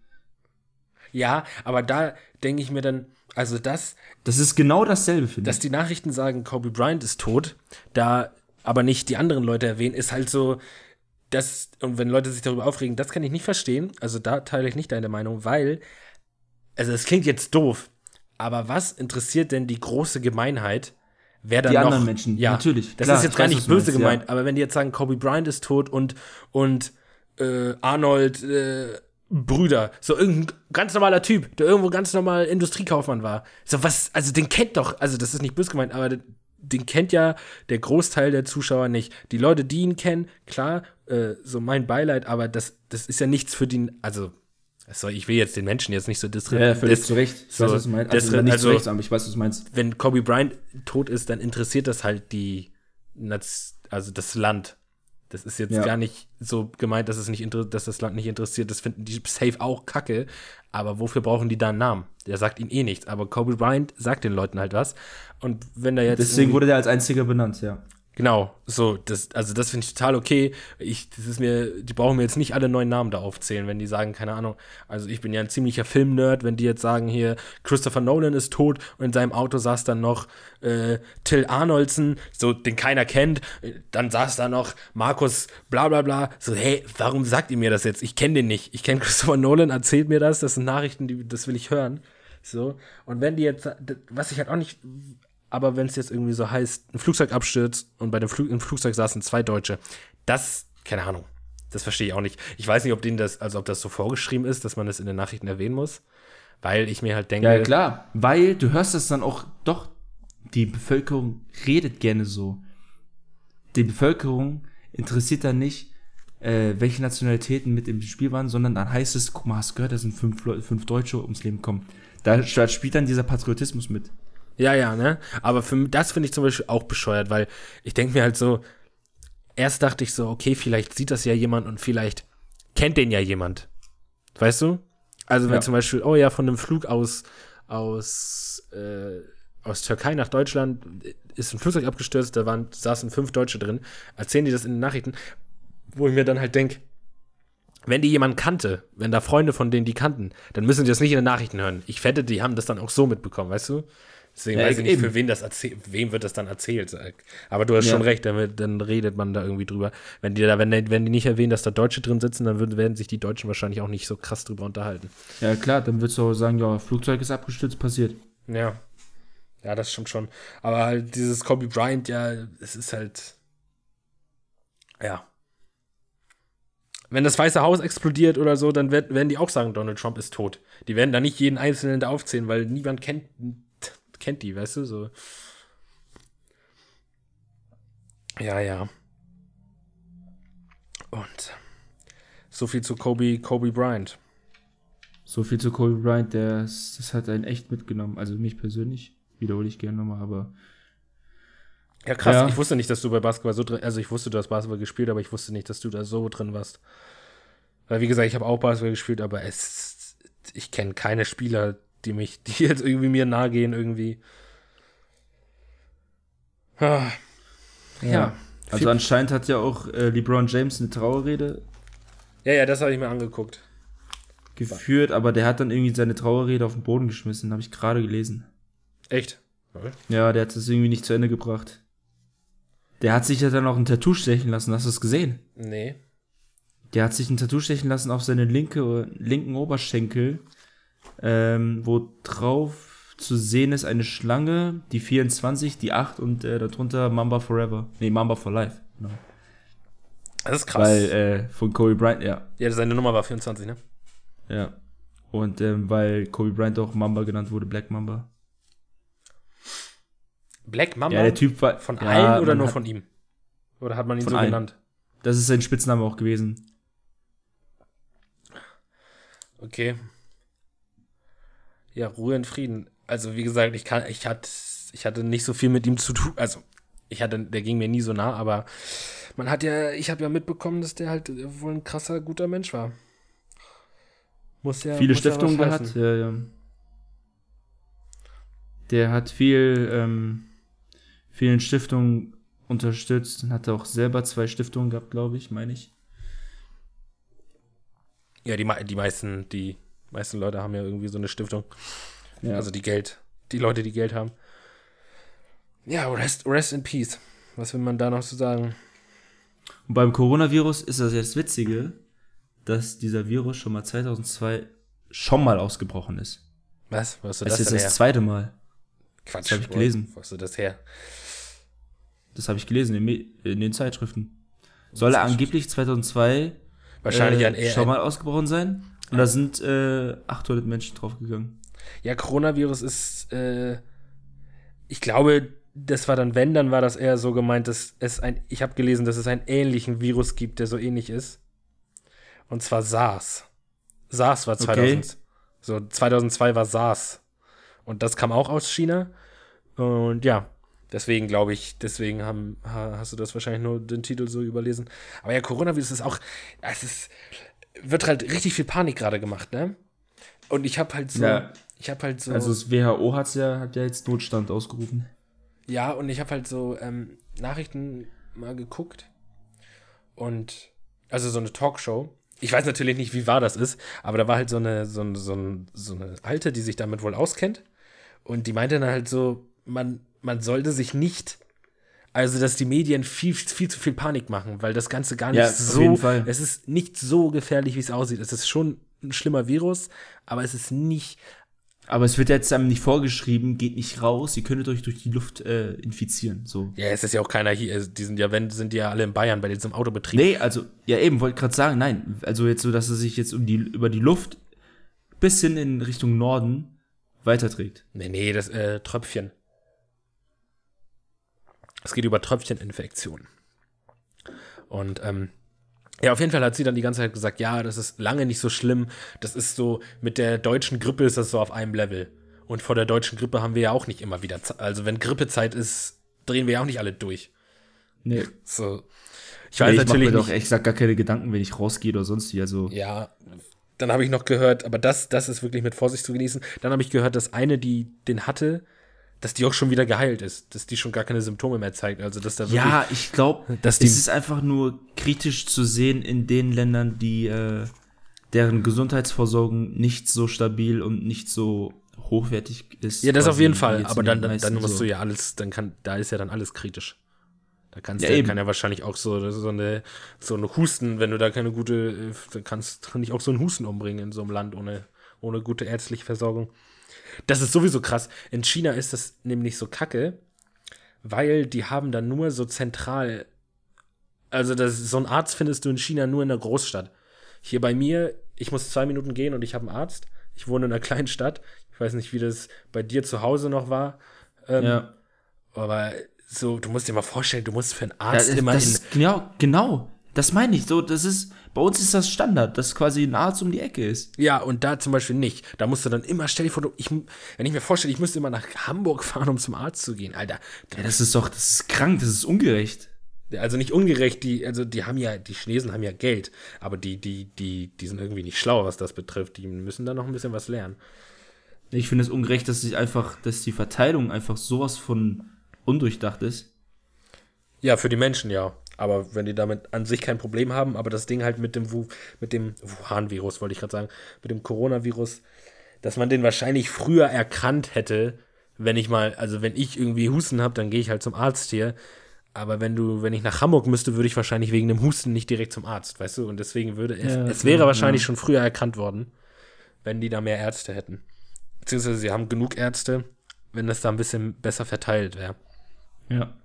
Ja, aber da denke ich mir dann, also das, Das ist genau dasselbe, finde dass ich. die Nachrichten sagen, Kobe Bryant ist tot, da aber nicht die anderen Leute erwähnen, ist halt so, das, und wenn Leute sich darüber aufregen, das kann ich nicht verstehen. Also da teile ich nicht deine Meinung, weil, also es klingt jetzt doof, aber was interessiert denn die große Gemeinheit, wer dann Die noch, anderen Menschen, ja, natürlich, Das klar, ist jetzt gar nicht böse meinst, gemeint, ja. aber wenn die jetzt sagen, Kobe Bryant ist tot und, und äh, Arnold äh, Brüder, so irgendein ganz normaler Typ, der irgendwo ganz normal Industriekaufmann war. So was, also den kennt doch, also das ist nicht böse gemeint, aber den kennt ja der Großteil der Zuschauer nicht. Die Leute, die ihn kennen, klar, äh, so mein Beileid, aber das, das ist ja nichts für den, also, also ich will jetzt den Menschen jetzt nicht so disrespektieren. Ja, völlig zu Recht. Ich so, weiß, was du meinst. Also, nicht also, zu Recht, aber ich weiß, was du meinst. Wenn Kobe Bryant tot ist, dann interessiert das halt die, also das Land. Das ist jetzt ja. gar nicht so gemeint, dass es nicht dass das Land nicht interessiert. Das finden die safe auch kacke. Aber wofür brauchen die da einen Namen? Der sagt ihnen eh nichts. Aber Kobe Bryant sagt den Leuten halt was. Und wenn da jetzt. Deswegen wurde der als einziger benannt, ja. Genau, so, das, also das finde ich total okay. Ich, das ist mir, die brauchen mir jetzt nicht alle neuen Namen da aufzählen, wenn die sagen, keine Ahnung, also ich bin ja ein ziemlicher Filmnerd, wenn die jetzt sagen hier, Christopher Nolan ist tot und in seinem Auto saß dann noch äh, Till Arnoldson, so, den keiner kennt, dann saß da noch Markus bla bla bla, so, hey, warum sagt ihr mir das jetzt? Ich kenne den nicht. Ich kenne Christopher Nolan, erzählt mir das, das sind Nachrichten, die, das will ich hören. So, und wenn die jetzt, was ich halt auch nicht aber wenn es jetzt irgendwie so heißt, ein Flugzeug abstürzt und bei dem Flug, im Flugzeug saßen zwei Deutsche, das, keine Ahnung, das verstehe ich auch nicht. Ich weiß nicht, ob denen das, also ob das so vorgeschrieben ist, dass man das in den Nachrichten erwähnen muss, weil ich mir halt denke. Ja, klar, weil du hörst es dann auch, doch, die Bevölkerung redet gerne so. Die Bevölkerung interessiert dann nicht, äh, welche Nationalitäten mit im Spiel waren, sondern dann heißt es, guck mal, hast du gehört, da sind fünf, fünf Deutsche ums Leben gekommen. Da, spielt dann dieser Patriotismus mit. Ja, ja, ne? Aber für das finde ich zum Beispiel auch bescheuert, weil ich denke mir halt so, erst dachte ich so, okay, vielleicht sieht das ja jemand und vielleicht kennt den ja jemand. Weißt du? Also wenn ja. zum Beispiel, oh ja, von einem Flug aus, aus, äh, aus Türkei nach Deutschland ist ein Flugzeug abgestürzt, da waren, saßen fünf Deutsche drin, erzählen die das in den Nachrichten, wo ich mir dann halt denke, wenn die jemand kannte, wenn da Freunde von denen die kannten, dann müssen die das nicht in den Nachrichten hören. Ich wette, die haben das dann auch so mitbekommen, weißt du? Deswegen ja, weiß ich nicht, eben. für wen das erzählt, wem wird das dann erzählt. Aber du hast ja. schon recht, dann, dann, redet man da irgendwie drüber. Wenn die da, wenn, wenn die nicht erwähnen, dass da Deutsche drin sitzen, dann würden, werden sich die Deutschen wahrscheinlich auch nicht so krass drüber unterhalten. Ja, klar, dann würdest du auch sagen, ja, Flugzeug ist abgestürzt, passiert. Ja. Ja, das stimmt schon. Aber halt dieses Kobe Bryant, ja, es ist halt. Ja. Wenn das Weiße Haus explodiert oder so, dann werden die auch sagen, Donald Trump ist tot. Die werden da nicht jeden Einzelnen da aufzählen, weil niemand kennt kennt die, weißt du, so. Ja, ja. Und so viel zu Kobe, Kobe Bryant. So viel zu Kobe Bryant, der, das hat einen echt mitgenommen. Also mich persönlich, wiederhole ich gerne nochmal, aber. Ja, krass. Ja. Ich wusste nicht, dass du bei Basketball so drin, also ich wusste, du hast Basketball gespielt, aber ich wusste nicht, dass du da so drin warst. Weil, wie gesagt, ich habe auch Basketball gespielt, aber es, ich kenne keine Spieler, die mich, die jetzt irgendwie mir nahe gehen, irgendwie. Ah. Ja. ja. Also anscheinend hat ja auch äh, LeBron James eine Trauerrede. Ja, ja, das habe ich mir angeguckt. Geführt, aber der hat dann irgendwie seine Trauerrede auf den Boden geschmissen, habe ich gerade gelesen. Echt? Okay. Ja, der hat das irgendwie nicht zu Ende gebracht. Der hat sich ja dann auch ein Tattoo stechen lassen, hast du das gesehen? Nee. Der hat sich ein Tattoo stechen lassen auf seine linke, linken Oberschenkel ähm, wo drauf zu sehen ist eine Schlange, die 24, die 8 und äh, darunter Mamba Forever. Nee, Mamba for Life. Genau. Das ist krass. Weil, äh, von Kobe Bryant, ja. Ja, seine Nummer war 24, ne? Ja. Und ähm, weil Kobe Bryant auch Mamba genannt wurde, Black Mamba. Black Mamba? Ja, der Typ war. Von ja, allen oder nur hat, von ihm? Oder hat man ihn so allen. genannt? Das ist sein Spitzname auch gewesen. Okay ja, Ruhe in Frieden. Also, wie gesagt, ich kann, ich hatte, ich hatte nicht so viel mit ihm zu tun. Also, ich hatte, der ging mir nie so nah, aber man hat ja, ich habe ja mitbekommen, dass der halt wohl ein krasser, guter Mensch war. Muss ja. Viele muss Stiftungen ja gehabt, ja, ja. Der hat viel, ähm, vielen Stiftungen unterstützt und hatte auch selber zwei Stiftungen gehabt, glaube ich, meine ich. Ja, die, die meisten, die meisten Leute haben ja irgendwie so eine Stiftung. Ja. Also die Geld, die Leute, die Geld haben. Ja, rest, rest in peace. Was will man da noch zu so sagen? Und beim Coronavirus ist das jetzt Witzige, dass dieser Virus schon mal 2002 schon mal ausgebrochen ist. Was? Was ist das? Das ist das zweite Mal. Quatsch. Das habe ich gelesen. Wo hast du das her? Das habe ich gelesen in, in, den Zeitschriften. Soll er angeblich 2002 wahrscheinlich äh, schon mal ausgebrochen sein? Und da sind äh, 800 Menschen draufgegangen. Ja, Coronavirus ist, äh, ich glaube, das war dann, wenn, dann war das eher so gemeint, dass es ein, ich habe gelesen, dass es einen ähnlichen Virus gibt, der so ähnlich ist. Und zwar SARS. SARS war 2000. Okay. So, 2002 war SARS. Und das kam auch aus China. Und ja, deswegen glaube ich, deswegen haben, ha- hast du das wahrscheinlich nur den Titel so überlesen. Aber ja, Coronavirus ist auch, es ist, wird halt richtig viel Panik gerade gemacht, ne? Und ich habe halt so, Ja. ich habe halt so. Also das WHO hat's ja, hat ja jetzt Notstand ausgerufen. Ja, und ich habe halt so ähm, Nachrichten mal geguckt und also so eine Talkshow. Ich weiß natürlich nicht, wie wahr das ist, aber da war halt so eine, so, ein- so, so eine Alte, die sich damit wohl auskennt. Und die meinte dann halt so, man, man sollte sich nicht, also dass die Medien viel, viel zu viel Panik machen, weil das Ganze gar nicht Ja, so, es ist nicht so gefährlich, wie es aussieht. Es ist schon ein schlimmer Virus, aber es ist nicht Aber es wird jetzt einem nicht vorgeschrieben, geht nicht raus, ihr könntet euch durch die Luft äh, infizieren. So. Ja, es ist ja auch keiner hier. Also, Die sind ja, wenn, sind die ja alle in Bayern bei diesem Autobetrieb. Nee, also, ja eben, wollte gerade sagen, nein. Also jetzt so, dass es sich jetzt um die, über die Luft bis hin in Richtung Norden weiterträgt. Nee, nee, das äh, Tröpfchen. Es geht über Tröpfcheninfektion. Und ähm, ja, auf jeden Fall hat sie dann die ganze Zeit gesagt, ja, das ist lange nicht so schlimm. Das ist so, mit der deutschen Grippe ist das so auf einem Level. Und vor der deutschen Grippe haben wir ja auch nicht immer wieder, Ze- also wenn Grippezeit ist, drehen wir ja auch nicht alle durch. Nee. So. Ich Ich, weiß nee, ich mache natürlich mir doch nicht, ehrlich gesagt gar keine Gedanken, wenn ich rausgehe oder sonst wie. Also, Ja, dann habe ich noch gehört, aber das, das ist wirklich mit Vorsicht zu genießen. Dann habe ich gehört, dass eine, die den hatte, dass die auch schon wieder geheilt ist, dass die schon gar keine Symptome mehr zeigt. Also, dass da wirklich. ja, ich glaube, es ist einfach nur kritisch zu sehen in den Ländern, die äh, deren Gesundheitsversorgung nicht so stabil und nicht so hochwertig ist. ja, das auf jeden Fall. Aber dann, dann, dann musst so. du ja alles, dann kann, da ist ja dann alles kritisch. Da kannst Ja, du, kann ja wahrscheinlich auch so, so eine, so eine Husten, wenn du da keine gute, äh, dann kannst kann dich auch so ein Husten umbringen in so einem Land ohne, ohne gute ärztliche Versorgung. Das ist sowieso krass. In China ist das nämlich so kacke, weil die haben dann nur so zentral, also das, so einen Arzt findest du in China nur in der Großstadt. Hier bei mir, ich muss zwei Minuten gehen und ich habe einen Arzt. Ich wohne in einer kleinen Stadt. Ich weiß nicht, wie das bei dir zu Hause noch war. Ähm, Ja. Aber so, du musst dir mal vorstellen, du musst für einen Arzt das, immer das in. ist genau, genau. Das meine ich. So, das ist, bei uns ist das Standard, dass quasi ein Arzt um die Ecke ist. Ja, und da zum Beispiel nicht. Da musst du dann immer, stell dir vor, ich, wenn ich mir vorstelle, ich müsste immer nach Hamburg fahren, um zum Arzt zu gehen. Alter, Ja, das ist doch, das ist krank, das ist ungerecht. also nicht ungerecht, die, also die haben ja, die Chinesen haben ja Geld, aber die, die, die, die sind irgendwie nicht schlau, was das betrifft. Die müssen da noch ein bisschen was lernen. Ich finde es ungerecht, dass sich einfach, dass die Verteilung einfach sowas von undurchdacht ist. Ja, für die Menschen ja. Aber wenn die damit an sich kein Problem haben, aber das Ding halt mit dem, Wu, mit dem Wuhan-Virus, wollte ich gerade sagen, mit dem Coronavirus, dass man den wahrscheinlich früher erkannt hätte, wenn ich mal, also wenn ich irgendwie Husten habe, dann gehe ich halt zum Arzt hier. Aber wenn du, wenn ich nach Hamburg müsste, würde ich wahrscheinlich wegen dem Husten nicht direkt zum Arzt, weißt du? Und deswegen würde es, Ja, es wäre ja, wahrscheinlich ja. schon früher erkannt worden, wenn die da mehr Ärzte hätten. Beziehungsweise sie haben genug Ärzte, wenn das da ein bisschen besser verteilt wäre. Ja.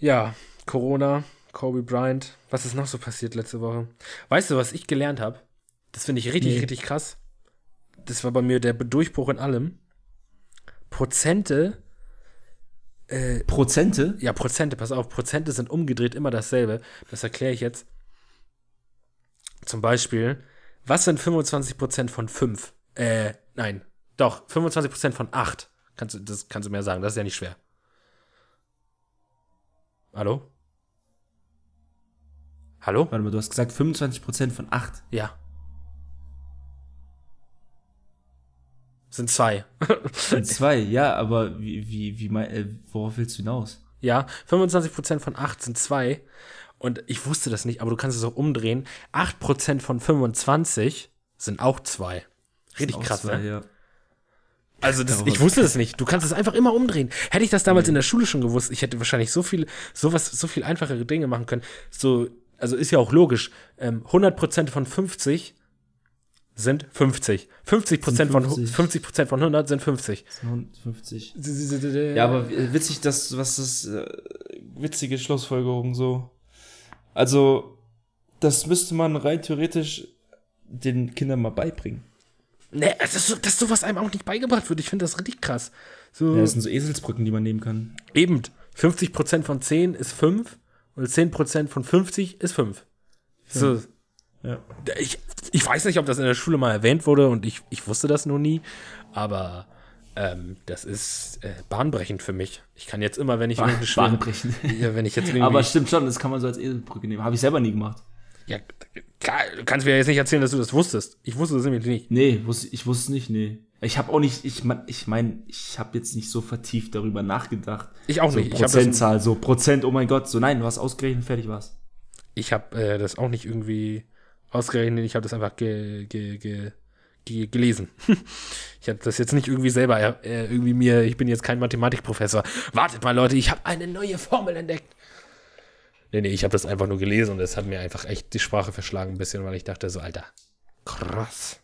Ja, Corona, Kobe Bryant. Was ist noch so passiert letzte Woche? Weißt du, was ich gelernt habe? Das finde ich richtig, Nee. richtig krass. Das war bei mir der Durchbruch in allem. Prozente, Prozente? ja, Prozente, pass auf, Prozente sind umgedreht immer dasselbe. Das erkläre ich jetzt. Zum Beispiel, was sind 25% von 5? Äh, nein, doch, 25% von 8. Kannst du, das kannst du mir sagen, das ist ja nicht schwer. Hallo? Hallo? Warte mal, du hast gesagt 25% von 8. Ja. Sind zwei. Sind zwei, ja, aber wie, wie, wie, mein, äh, worauf willst du hinaus? ja, 25% von 8 sind zwei. Und ich wusste das nicht, aber du kannst es auch umdrehen. 8% von 25 sind auch zwei. Richtig krass, zwei, ne? ja. Also das, ich wusste das nicht. Du kannst es einfach immer umdrehen. Hätte ich das damals in der Schule schon gewusst, ich hätte wahrscheinlich so viel, sowas, so viel einfachere Dinge machen können. So, also ist ja auch logisch. Ähm, 100% von 50 sind 50. 50% von, 50. 50% von 100 sind 50. 50. Ja, aber witzig, dass, was das, äh, witzige Schlussfolgerung so. Also, das müsste man rein theoretisch den Kindern mal beibringen. Ne, das ist so, dass sowas einem auch nicht beigebracht wird. Ich finde das richtig krass. So, Ja, das sind so Eselsbrücken, die man nehmen kann. eben, 50% von 10 ist 5 und 10% von 50 ist 5. So, Ja. ich, ich weiß nicht, ob das in der Schule mal erwähnt wurde und ich, ich wusste das noch nie, aber ähm, das ist äh, bahnbrechend für mich. Ich kann jetzt immer, wenn ich irgendeine schwere- Bahnbrechend. Ja, wenn ich jetzt irgendwie, Aber stimmt schon, das kann man so als Eselsbrücke nehmen. Habe ich selber nie gemacht. Ja, klar, du kannst mir jetzt nicht erzählen, dass du das wusstest. Ich wusste das nämlich nicht. Nee, wusste, ich wusste es nicht, nee. Ich habe auch nicht, ich mein, ich mein, ich habe jetzt nicht so vertieft darüber nachgedacht. Ich auch so nicht. Ich habe das, Prozentzahl, so Prozent, oh mein Gott, so nein, du hast ausgerechnet, fertig war's. ich hab, äh, das auch nicht irgendwie ausgerechnet. Ich habe das einfach ge, ge, ge, ge, gelesen. ich habe das jetzt nicht irgendwie selber äh, irgendwie mir. Ich bin jetzt kein Mathematikprofessor. Wartet mal, Leute, ich habe eine neue Formel entdeckt. Nee, nee, ich habe das einfach nur gelesen und es hat mir einfach echt die Sprache verschlagen ein bisschen, weil ich dachte so, Alter, krass.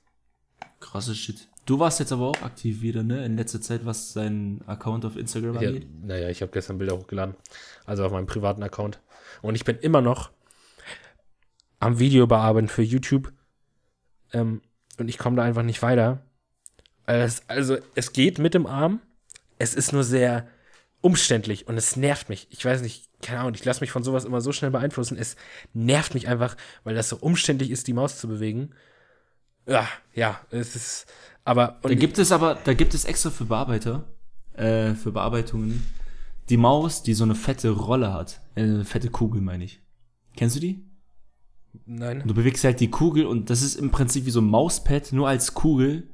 Krasses Shit. Du warst jetzt aber auch aktiv wieder, ne? In letzter Zeit, was seinen Account auf Instagram Ja, angeht. naja, ich habe gestern Bilder hochgeladen. Also auf meinem privaten Account. Und ich bin immer noch am Video bearbeiten für YouTube. Ähm, und ich komme da einfach nicht weiter. Es, also, es geht mit dem Arm. Es ist nur sehr umständlich und es nervt mich. Ich weiß nicht, keine Ahnung, ich lasse mich von sowas immer so schnell beeinflussen. Es nervt mich einfach, weil das so umständlich ist, die Maus zu bewegen. Ja, ja, es ist. Aber. Da gibt es aber, da gibt es extra für Bearbeiter, äh, für Bearbeitungen, die Maus, die so eine fette Rolle hat. Äh, eine fette Kugel, meine ich. Kennst du die? nein. Du bewegst halt die Kugel und das ist im Prinzip wie so ein Mauspad, nur als Kugel.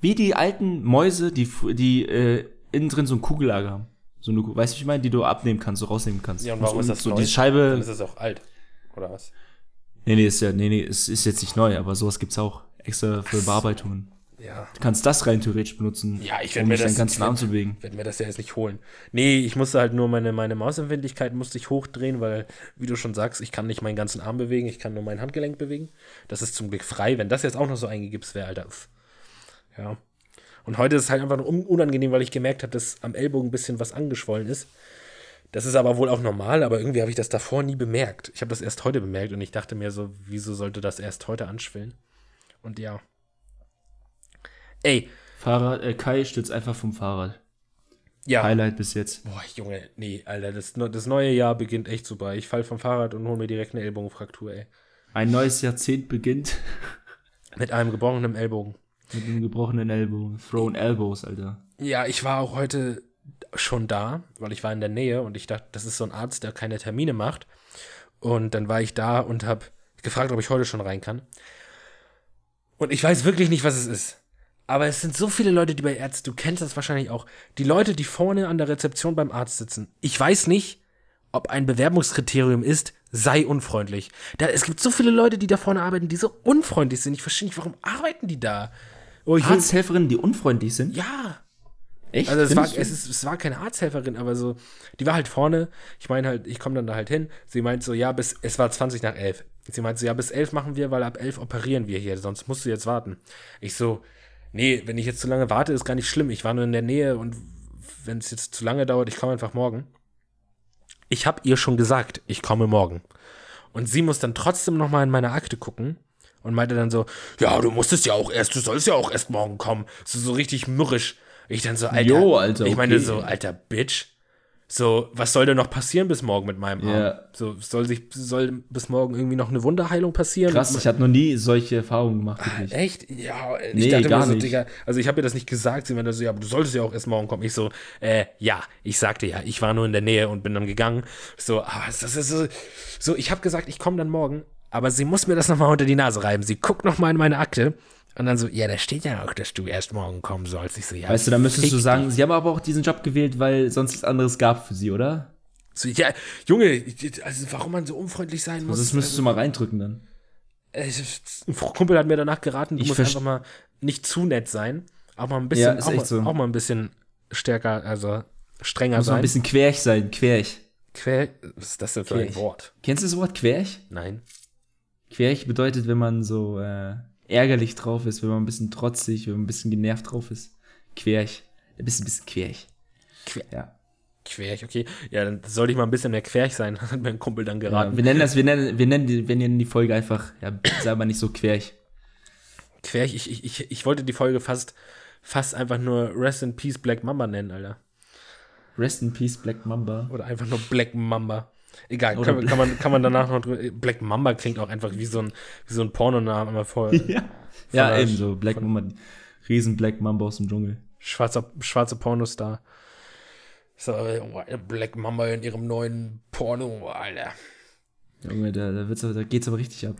Wie die alten Mäuse, die, die äh, innen drin so ein Kugellager haben. So eine, weißt du, ich meine, die du abnehmen kannst, so rausnehmen kannst. Ja, und warum ist das so neu? die Dann Scheibe. ist es auch alt. Oder was? Nee, nee, ist ja, nee, nee, es ist jetzt nicht neu, aber sowas gibt's auch. Extra für Bearbeitungen. Ja. Du kannst das rein theoretisch benutzen, Ja, ich werd um mir das- deinen ganzen Arm zu bewegen. werde mir das ja jetzt nicht holen. Nee, ich musste halt nur meine, meine Mausempfindlichkeit musste ich hochdrehen, weil, wie du schon sagst, ich kann nicht meinen ganzen Arm bewegen, ich kann nur mein Handgelenk bewegen. Das ist zum Glück frei. Wenn das jetzt auch noch so eingegipst wäre, Alter. Ja. Und heute ist es halt einfach nur un- unangenehm, weil ich gemerkt habe, dass am Ellbogen ein bisschen was angeschwollen ist. Das ist aber wohl auch normal, aber irgendwie habe ich das davor nie bemerkt. Ich habe das erst heute bemerkt und ich dachte mir so, wieso sollte das erst heute anschwillen? Und ja. Ey, Fahrrad, äh, Kai stürzt einfach vom Fahrrad. ja. Highlight bis jetzt. Boah, Junge, nee, Alter, das, das neue Jahr beginnt echt super. Ich fall vom Fahrrad und hole mir direkt eine Ellbogenfraktur, ey. Ein neues Jahrzehnt beginnt Mit einem gebrochenen Ellbogen. Mit einem gebrochenen Ellbogen. Thrown Elbows, Alter. Ja, ich war auch heute schon da, weil ich war in der Nähe und ich dachte, das ist so ein Arzt, der keine Termine macht. Und dann war ich da und habe gefragt, ob ich heute schon rein kann. Und ich weiß wirklich nicht, was es ist. Aber es sind so viele Leute, die bei Ärzten, du kennst das wahrscheinlich auch, die Leute, die vorne an der Rezeption beim Arzt sitzen. Ich weiß nicht, ob ein Bewerbungskriterium ist, sei unfreundlich. Da, es gibt so viele Leute, die da vorne arbeiten, die so unfreundlich sind. Ich verstehe nicht, warum arbeiten die da? Oh, Arzthelferinnen, die unfreundlich sind? ja, Echt? also es war, es, ist, es war keine Arzthelferin, aber so, die war halt vorne. Ich meine halt, ich komme dann da halt hin. Sie meint so, ja, bis, es war 20 nach 11. Sie meint so, ja, bis 11 machen wir, weil ab 11 operieren wir hier, sonst musst du jetzt warten. Ich so, nee, wenn ich jetzt zu lange warte, ist gar nicht schlimm. Ich war nur in der Nähe und wenn es jetzt zu lange dauert, ich komme einfach morgen. Ich habe ihr schon gesagt, ich komme morgen. Und sie muss dann trotzdem noch mal in meine Akte gucken und meinte dann so, ja, du musstest ja auch erst, du sollst ja auch erst morgen kommen. So, so richtig mürrisch. Ich dann so, Alter. Jo, Alter, Ich meine okay. so, alter Bitch. So, was soll denn noch passieren bis morgen mit meinem Arm? Ja. So, soll sich, soll bis morgen irgendwie noch eine Wunderheilung passieren? Krass, ich hatte noch nie solche Erfahrungen gemacht, Ah. Echt? Ja, ich Nee, dachte gar so, nicht. Digga, also ich habe ihr das nicht gesagt, sie meinte so, ja, aber du solltest ja auch erst morgen kommen. Ich so, äh, ja, ich sagte ja, ich war nur in der Nähe und bin dann gegangen. So, aber das ist so, so ich habe gesagt, ich komme dann morgen, aber sie muss mir das nochmal unter die Nase reiben. Sie guckt nochmal in meine Akte und dann so, ja, da steht ja auch, dass du erst morgen kommen sollst. Ich so, ja. Weißt du, da müsstest du sagen, sie haben aber auch diesen Job gewählt, weil sonst nichts anderes gab für sie, oder? So, ja, Junge, also warum man so unfreundlich sein muss. Also das müsstest du mal reindrücken dann. ein Kumpel hat mir danach geraten, du Ich musst einfach mal nicht zu nett sein, auch mal ein bisschen, Ja, auch, mal, so. auch mal ein bisschen stärker, also strenger Muss mal sein. ein bisschen querch sein, querch. Quer, was ist das denn für ein. Wort? Kennst du das Wort querch? Nein. Querch bedeutet, wenn man so äh, ärgerlich drauf ist, wenn man ein bisschen trotzig, wenn man ein bisschen genervt drauf ist. Querch. Du bist ein bisschen querch. Quer- Ja. Querch, okay. Ja, dann sollte ich mal ein bisschen mehr querch sein, hat mir ein Kumpel dann ja. geraten. Wir nennen das, wir nennen, wir nennen die, wir nennen die Folge einfach, ja, sei mal nicht so querch. quer. Ich, ich, ich, ich wollte die Folge fast, fast einfach nur Rest in Peace Black Mamba nennen, Alter. Rest in Peace, Black Mamba. Oder einfach nur Black Mamba. Egal, kann, kann, man, kann man danach noch drüber. Black Mamba klingt auch einfach wie so ein, wie so ein Pornonamen immer vor. Ja, ja der- eben so. Black Mamba. Riesen Black Mamba aus dem Dschungel. Schwarzer, schwarze Pornostar. So, Black Mamba in ihrem neuen Porno, Alter. Junge, da, da, wird's, da geht's aber richtig ab.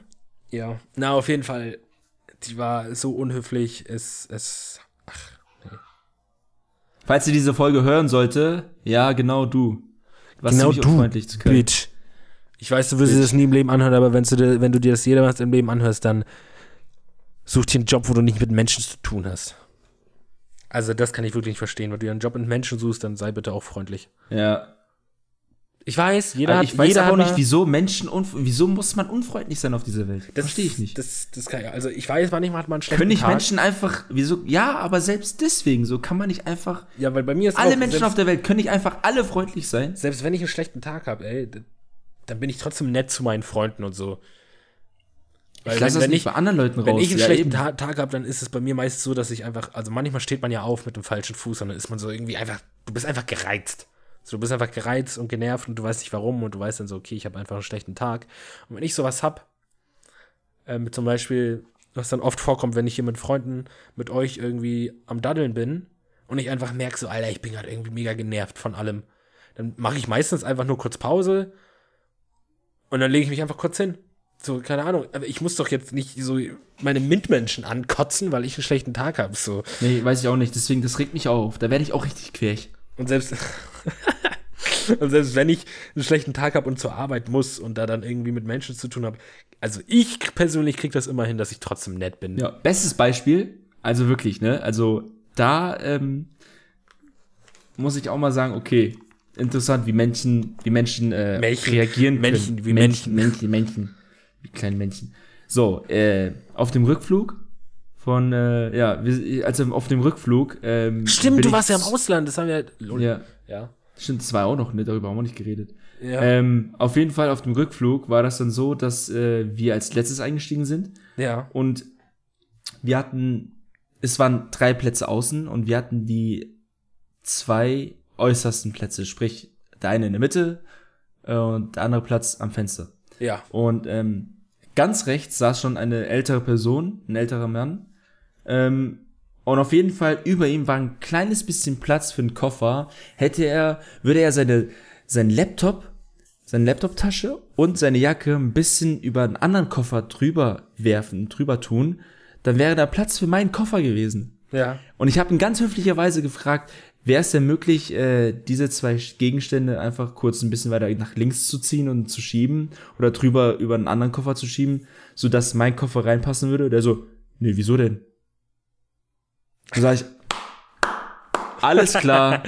Ja, na, auf jeden Fall. Die war so unhöflich. Es, es, Falls sie diese Folge hören sollte, ja, genau du. Was Genau du, unfreundlich zu können. Bitch. Ich weiß, du wirst dir das nie im Leben anhören, aber wenn du, dir, wenn du dir das jedermanns im Leben anhörst, dann such dir einen Job, wo du nicht mit Menschen zu tun hast. Also das kann ich wirklich nicht verstehen. Wenn du dir einen Job mit Menschen suchst, dann sei bitte auch freundlich. Ja. Ich weiß, jeder Aber hat, ich weiß jeder aber nicht, wieso Menschen wieso muss man unfreundlich sein auf dieser Welt? das Verstehe ich nicht. Das, das kann ja, also ich weiß, manchmal hat man einen schlechten Können nicht Tag. Menschen einfach, wieso, ja, aber selbst deswegen, so kann man nicht einfach, ja, weil bei mir ist alle auch, Menschen selbst, auf der Welt können nicht einfach alle freundlich sein. selbst wenn ich einen schlechten Tag habe, ey, dann bin ich trotzdem nett zu meinen Freunden und so. Weil Ich lasse wenn, das wenn nicht ich, bei anderen Leuten raus. Wenn ich einen Ja, schlechten eben. Ta Tag habe, dann ist es bei mir meist so, dass ich einfach, also manchmal steht man ja auf mit dem falschen Fuß und dann ist man so irgendwie einfach, du bist einfach gereizt. So, du bist einfach gereizt und genervt und du weißt nicht warum und du weißt dann so, okay, ich habe einfach einen schlechten Tag. Und wenn ich sowas hab, äh, mit zum Beispiel, was dann oft vorkommt, wenn ich hier mit Freunden, mit euch irgendwie am Daddeln bin und ich einfach merke so, Alter, ich bin gerade irgendwie mega genervt von allem, dann mache ich meistens einfach nur kurz Pause und dann lege ich mich einfach kurz hin. So, keine Ahnung, aber ich muss doch jetzt nicht so meine Mitmenschen ankotzen, weil ich einen schlechten Tag habe. So. Nee, weiß ich auch nicht, deswegen, das regt mich auf. Da werde ich auch richtig querch. Und selbst, und selbst wenn ich einen schlechten Tag habe und zur Arbeit muss und da dann irgendwie mit Menschen zu tun habe, also ich persönlich kriege das immer hin, dass ich trotzdem nett bin. Ja, bestes Beispiel, also wirklich, ne? Also da ähm, muss ich auch mal sagen, okay, interessant, wie Menschen, wie Menschen äh, Männchen. reagieren können. Männchen, wie Männchen, Männchen, Männchen, wie kleine Männchen. So, äh, auf dem Rückflug von, äh, ja, wir, also auf dem Rückflug. Ähm, Stimmt, du warst ja im Ausland, das haben wir. Ja, ja. Stimmt, das war auch noch, ne? Darüber haben wir nicht geredet. Ja. Ähm, auf jeden Fall auf dem Rückflug war das dann so, dass äh, wir als letztes eingestiegen sind. ja. Und wir hatten, es waren drei Plätze außen und wir hatten die zwei äußersten Plätze, sprich der eine in der Mitte äh, und der andere Platz am Fenster. Ja. Und ähm, ganz rechts saß schon eine ältere Person, ein älterer Mann. Ähm, und auf jeden Fall über ihm war ein kleines bisschen Platz für einen Koffer. Hätte er, würde er seine, sein Laptop, seine Laptoptasche und seine Jacke ein bisschen über einen anderen Koffer drüber werfen, drüber tun, dann wäre da Platz für meinen Koffer gewesen. Ja. Und ich habe ihn ganz höflicherweise gefragt, wäre es denn möglich, äh, diese zwei Gegenstände einfach kurz ein bisschen weiter nach links zu ziehen und zu schieben oder drüber über einen anderen Koffer zu schieben, sodass mein Koffer reinpassen würde? Der so, nee, wieso denn? Dann sag ich, alles klar,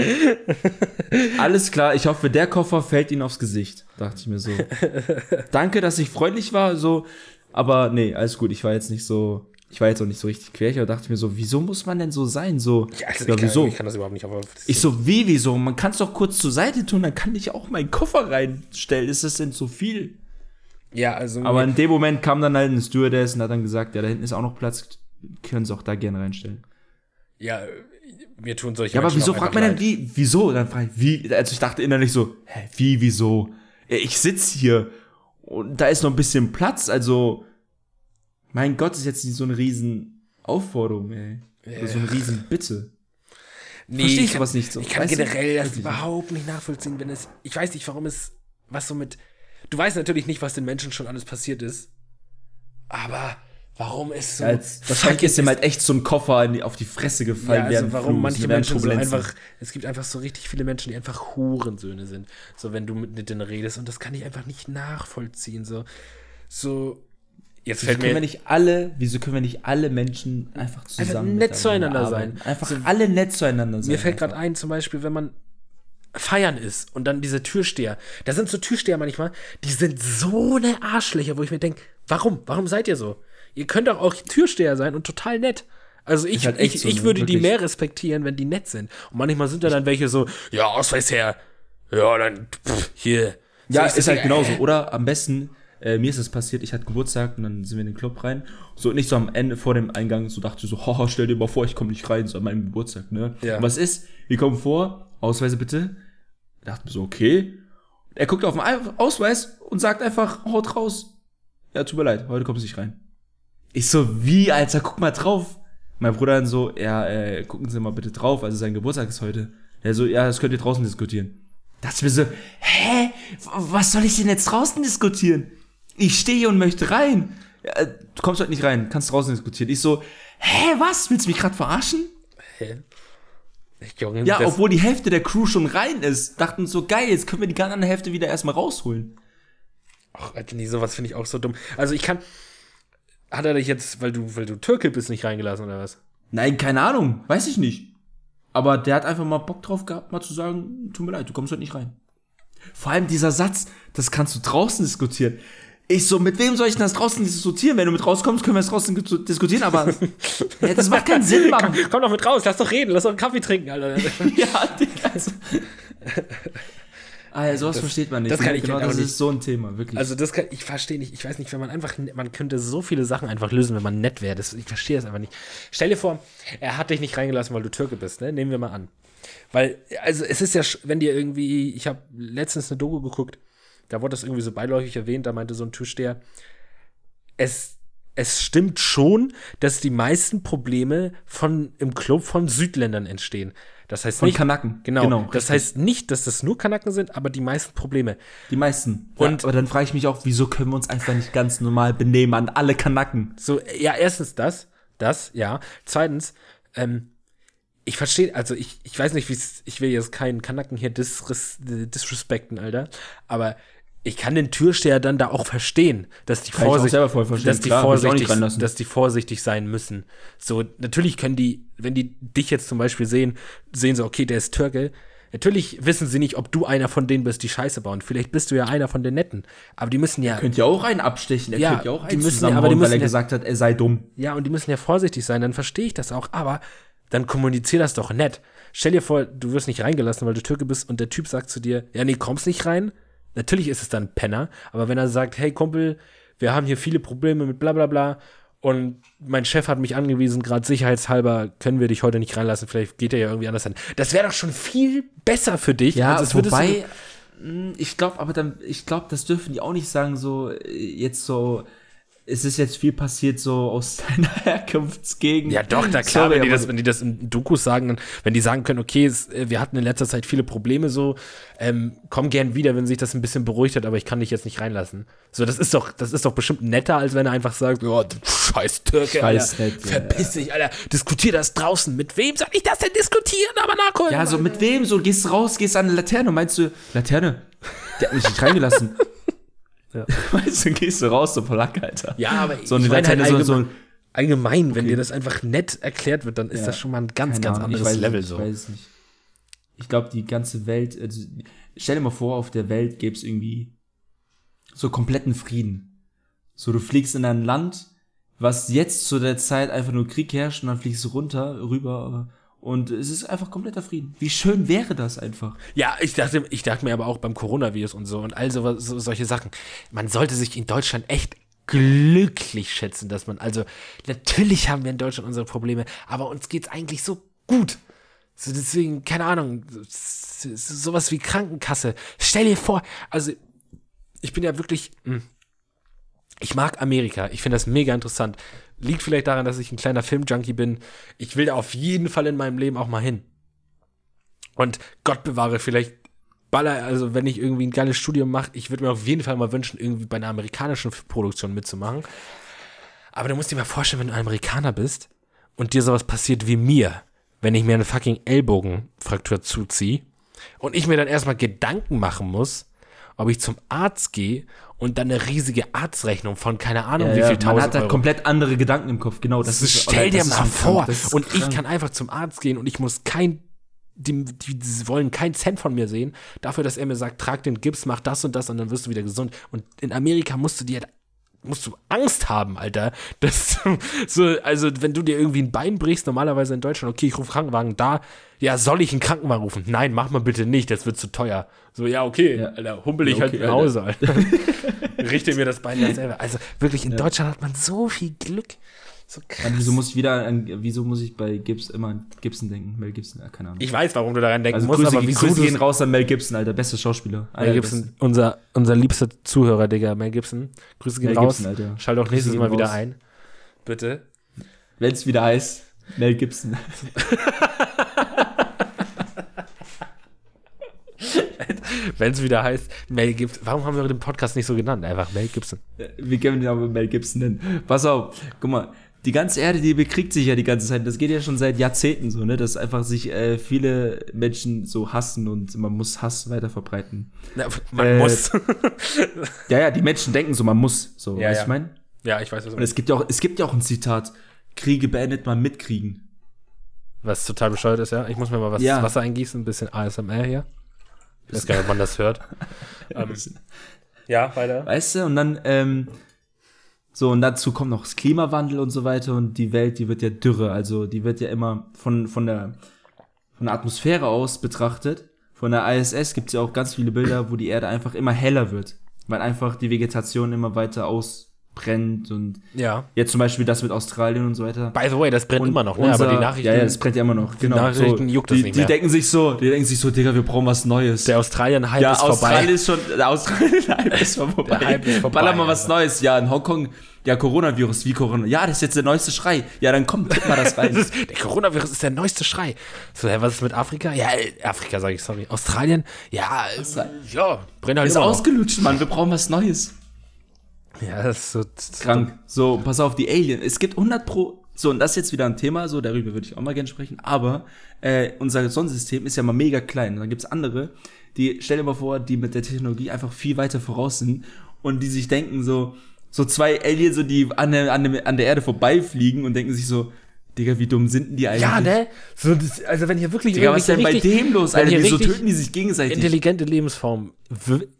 alles klar, ich hoffe, der Koffer fällt Ihnen aufs Gesicht, dachte ich mir so. Danke, dass ich freundlich war, so, aber nee, alles gut, ich war jetzt nicht so, ich war jetzt auch nicht so richtig quer, aber dachte mir so, wieso muss man denn so sein, so, Ja, also ja, ich, kann, wieso? ich kann das überhaupt nicht. Aber Ich so, wie, wieso? Man kann es doch kurz zur Seite tun, dann kann ich auch meinen Koffer reinstellen. Ist das denn so viel? ja, also. Aber in dem Moment kam dann halt ein Stewardess und hat dann gesagt, ja, da hinten ist auch noch Platz, können Sie auch da gerne reinstellen. Ja, mir tun solche Ja, aber wieso fragt man denn, wie, wieso? Dann frage ich, wie, also ich dachte innerlich so, hä, wie, wieso? Ich sitz hier und da ist noch ein bisschen Platz, also, mein Gott, ist jetzt nicht so eine riesen Aufforderung, ey. Oder so eine riesen Bitte. Nee, Versteh ich ich sowas nicht so. Ich kann Weißt du? generell das überhaupt nicht nachvollziehen, wenn es. Ich weiß nicht, warum es. Was so mit. Du weißt natürlich nicht, was den Menschen schon alles passiert ist. Aber warum es so. Als, wahrscheinlich ist ihm halt echt so ein Koffer in die, auf die Fresse ja, gefallen. also während warum Flugs, manche Menschen so einfach. Es gibt einfach so richtig viele Menschen, die einfach Hurensöhne sind. So, wenn du mit, mit denen redest. Und das kann ich einfach nicht nachvollziehen. So. So. Jetzt Wieso fällt können mir. wir nicht alle, wieso können wir nicht alle Menschen einfach zusammen nett miteinander zueinander arbeiten? sein. Einfach So, alle nett zueinander sein. Mir fällt gerade einfach. ein, zum Beispiel, wenn man feiern ist und dann diese Türsteher. Da sind so Türsteher manchmal, die sind so eine Arschlöcher, wo ich mir denke, warum? Warum seid ihr so? Ihr könnt doch auch Türsteher sein und total nett. Also ich, halt ich, so, ich ne? würde die Wirklich. mehr respektieren, wenn die nett sind. Und manchmal sind da dann welche so, ja, Ausweis her. Ja, dann pff, hier. Ja, So, ich ist so, halt genauso. äh, Oder am besten, äh, mir ist es passiert, ich hatte Geburtstag und dann sind wir in den Club rein. So, nicht so am Ende vor dem Eingang, so dachte ich so, haha, stell dir mal vor, ich komme nicht rein, so an meinem Geburtstag, ne? Ja. Und was ist? Wir kommen vor, Ausweise bitte. Dachte mir so, okay. Er guckt auf den Ei- Ausweis und sagt einfach, haut raus. Ja, tut mir leid, heute kommst du nicht rein. Ich so, wie, Alter, guck mal drauf. Mein Bruder dann so, ja, äh, gucken Sie mal bitte drauf, also sein Geburtstag ist heute. Er so, ja, das könnt ihr draußen diskutieren. Dachte ich mir so, hä, was soll ich denn jetzt draußen diskutieren? Ich stehe hier und möchte rein. Ja, äh, du kommst heute nicht rein, kannst draußen diskutieren. Ich so, hä, was, willst du mich gerade verarschen? Hä? Junge, Ja, obwohl die Hälfte der Crew schon rein ist. Dachten so, geil, jetzt können wir die ganze andere Hälfte wieder erstmal rausholen. Ach, Alter, nee, sowas finde ich auch so dumm. Also ich kann. Hat er dich jetzt, weil du, weil du Türke bist, nicht reingelassen oder was? Nein, keine Ahnung, weiß ich nicht. Aber der hat einfach mal Bock drauf gehabt, mal zu sagen, tut mir leid, du kommst heute nicht rein. Vor allem dieser Satz, das kannst du draußen diskutieren. Ich so, mit wem soll ich denn das draußen diskutieren? Wenn du mit rauskommst, können wir es draußen diskutieren, aber ja, das macht keinen Sinn, Mann. Komm, komm doch mit raus, lass doch reden, lass doch einen Kaffee trinken, Alter. ja, Digga. Also, ah, ja, sowas versteht man nicht. das kann ich genau, das nicht. ist so ein Thema, wirklich. Also das kann, ich verstehe nicht, ich weiß nicht, wenn man einfach, man könnte so viele Sachen einfach lösen, wenn man nett wäre. Das- Ich verstehe das einfach nicht. Stell dir vor, er hat dich nicht reingelassen, weil du Türke bist, ne? Nehmen wir mal an. Weil, also es ist ja, wenn dir irgendwie, ich habe letztens eine Doku geguckt, da wurde das irgendwie so beiläufig erwähnt, da meinte so ein Türsteher, es, es stimmt schon, dass die meisten Probleme von, im Club von Südländern entstehen. Das heißt Von nicht, Kanaken. Genau. Genau, das heißt nicht, dass das nur Kanaken sind, aber die meisten Probleme. die meisten. Und- Und, aber dann frage ich mich auch, wieso können wir uns einfach nicht ganz normal benehmen an alle Kanaken? So, ja, erstens das, das, ja. Zweitens, ähm, ich verstehe, also ich, ich weiß nicht, wie es, ich will jetzt keinen Kanaken hier disres, disrespekten, Alter, aber ich kann den Türsteher dann da auch verstehen, dass die, Vorsicht, verstehen, dass, die klar, vorsichtig, dass die vorsichtig sein müssen. So, natürlich können die, wenn die dich jetzt zum Beispiel sehen, sehen sie, okay, der ist Türke. Natürlich wissen sie nicht, ob du einer von denen bist, die Scheiße bauen. Vielleicht bist du ja einer von den Netten. Aber die müssen ja, Könnt ihr auch einen abstechen, er Ja, könnte ja auch die einen müssen ja- zusammenhauen, aber die weil müssen er ja- gesagt hat, er sei dumm. Ja, und die müssen ja vorsichtig sein, dann verstehe ich das auch, aber dann kommunizier das doch nett. Stell dir vor, du wirst nicht reingelassen, weil du Türke bist und der Typ sagt zu dir, ja, nee, kommst nicht rein. Natürlich ist es dann ein Penner, aber wenn er sagt, hey Kumpel, wir haben hier viele Probleme mit bla bla bla und mein Chef hat mich angewiesen, gerade sicherheitshalber können wir dich heute nicht reinlassen, vielleicht geht er ja irgendwie anders hin. Das wäre doch schon viel besser für dich. Ja, als es würdest wobei, mh, ich glaube, aber dann, ich glaube, das dürfen die auch nicht sagen, so, äh, jetzt so, es ist jetzt viel passiert, so aus deiner Herkunftsgegend. Ja, doch, da klar, Sorry, wenn, die das, wenn die das in Dokus sagen, dann, wenn die sagen können, okay, es, äh, wir hatten in letzter Zeit viele Probleme so, ähm, komm gern wieder, wenn sich das ein bisschen beruhigt hat, aber ich kann dich jetzt nicht reinlassen. So, das ist doch, das ist doch bestimmt netter, als wenn er einfach sagt, ja, du scheiß Türke, Scheiß Alter, nett, ja. verpiss dich, Alter, diskutier das draußen. Mit wem soll ich das denn diskutieren, aber nachholen? Ja, so mit wem? So gehst raus, gehst an eine Laterne und meinst du, Laterne, der hat mich nicht reingelassen. Ja. Meinst du, gehst du raus, so Polack, Alter. Ja, aber So ich meine halt Laterne, so, allgemein, so allgemein, wenn dir das einfach nett erklärt wird, dann ist Ja. das schon mal ein ganz, Keine ganz Ahnung, anderes weiß Level so. Ich weiß nicht. Ich glaube, die ganze Welt, also, stell dir mal vor, auf der Welt gäbe es irgendwie so kompletten Frieden. So, du fliegst in ein Land, was jetzt zu der Zeit einfach nur Krieg herrscht und dann fliegst du runter, rüber und es ist einfach kompletter Frieden. Wie schön wäre das einfach? Ja, ich dachte, ich dachte mir aber auch beim Coronavirus und so und all so, so solche Sachen. Man sollte sich in Deutschland echt glücklich schätzen, dass man, also natürlich haben wir in Deutschland unsere Probleme, aber uns geht's eigentlich so gut. So deswegen, keine Ahnung, so- so- sowas wie Krankenkasse. Stell dir vor, also ich bin ja wirklich, mh, ich mag Amerika. Ich finde das mega interessant. Liegt vielleicht daran, dass ich ein kleiner Filmjunkie bin. Ich will da auf jeden Fall in meinem Leben auch mal hin. Und Gott bewahre, vielleicht baller, also wenn ich irgendwie ein geiles Studium mache, ich würde mir auf jeden Fall mal wünschen, irgendwie bei einer amerikanischen Produktion mitzumachen. Aber du musst dir mal vorstellen, wenn du ein Amerikaner bist und dir sowas passiert wie mir, wenn ich mir eine fucking Ellbogenfraktur zuziehe und ich mir dann erstmal Gedanken machen muss, ob ich zum Arzt gehe und dann eine riesige Arztrechnung von keine Ahnung wie viel man tausend hat halt Euro. komplett andere Gedanken im Kopf, genau. Das Das ist, stell dir mal vor. Und ich kann einfach zum Arzt gehen und ich muss kein, die, die, die wollen keinen Cent von mir sehen, dafür, dass er mir sagt, trag den Gips, mach das und das und dann wirst du wieder gesund. Und in Amerika musst du dir musst du Angst haben, Alter. Das, so, also, wenn du dir irgendwie ein Bein brichst, normalerweise in Deutschland, okay, ich rufe Krankenwagen da, ja, soll ich einen Krankenwagen rufen? Nein, mach mal bitte nicht, das wird zu teuer. So, ja, okay, Ja. Alter, humpel ich Ja, halt okay, nach Hause, Alter. Richte mir das Bein dann selber. Also, wirklich, in Deutschland hat man so viel Glück. So krass. Wieso muss ich wieder an, wieso muss ich bei Gibbs immer an Gibson denken? Mel Gibson, ja, keine Ahnung. Ich weiß, warum du daran denken also musst, Grüße, aber wieso Grüße gehen raus an Mel Gibson, Alter, bester Schauspieler. Mel Gibson, unser, unser liebster Zuhörer, Digga, Mel Gibson. Grüße gehen Mel raus. Gibson, Alter. Schalt auch nächstes Mal wieder ein. Bitte. Wenn es wieder heißt, Mel Gibson. Wenn es wieder heißt, Mel Gibson. Warum haben wir den Podcast nicht so genannt? Einfach Mel Gibson. Wir können ihn aber Mel Gibson nennen. Pass auf, guck mal, die ganze Erde, die bekriegt sich ja die ganze Zeit. Das geht ja schon seit Jahrzehnten so, ne? Dass einfach sich äh, viele Menschen so hassen und man muss Hass weiter verbreiten. Na, man Äh, muss. Ja, ja, die Menschen denken so, man muss. So, Ja, weißt ja. ich mein? ja, ich weiß, was du Und es gibt ja auch, es gibt ja auch ein Zitat. Kriege beendet man mit Kriegen. Was total bescheuert ist, ja. Ich muss mir mal was Ja. Wasser eingießen, ein bisschen ASMR hier. Ich weiß gar nicht, ob man das hört. ähm, ja, weiter. Weißt du? Und dann, ähm, so, und dazu kommt noch das Klimawandel und so weiter und die Welt, die wird ja dürre. Also die wird ja immer von, von der von der Atmosphäre aus betrachtet. Von der ISS gibt es ja auch ganz viele Bilder, wo die Erde einfach immer heller wird. Weil einfach die Vegetation immer weiter ausbrennt und Ja. jetzt zum Beispiel das mit Australien und so weiter. By the way, das brennt Und immer noch, ne? unser- aber die Nachrichten. Ja, ja, das brennt ja immer noch. Genau. Nachrichten so, juckt das die, nicht die mehr. denken sich so, die denken sich so, Digga, wir brauchen was Neues. der Australien-Hype ja, ist Australien vorbei. ist schon, der Australien-Hype ist vorbei. Der Hype ist vorbei, Baller mal was. Neues. Ja, in Hongkong, ja, Coronavirus, wie Corona. Ja, das ist jetzt der neueste Schrei. Ja, dann komm, tipp mal das rein. Das ist, der Coronavirus ist der neueste Schrei. So, hä, was ist mit Afrika? Ja, Afrika sage ich, sorry. Australien? Ja, äh, ja, brennt halt ist ausgelutscht, Mann. Wir brauchen was Neues. Ja, das ist so Krank. So, pass auf, die Alien. Es gibt 100 pro. So, und das ist jetzt wieder ein Thema, so, darüber würde ich auch mal gerne sprechen. Aber äh, unser Sonnensystem ist ja mal mega klein. Und dann gibt's andere, die, stell dir mal vor, die mit der Technologie einfach viel weiter voraus sind und die sich denken, so, so zwei Aliens, so, die an der, an der, an der Erde vorbeifliegen und denken sich so, Digga, wie dumm sind denn die eigentlich? Ja, ne? So, das, also wenn hier wirklich Digga, was ist denn bei richtig- dem los, Alter? Wieso töten die sich gegenseitig? Intelligente Lebensform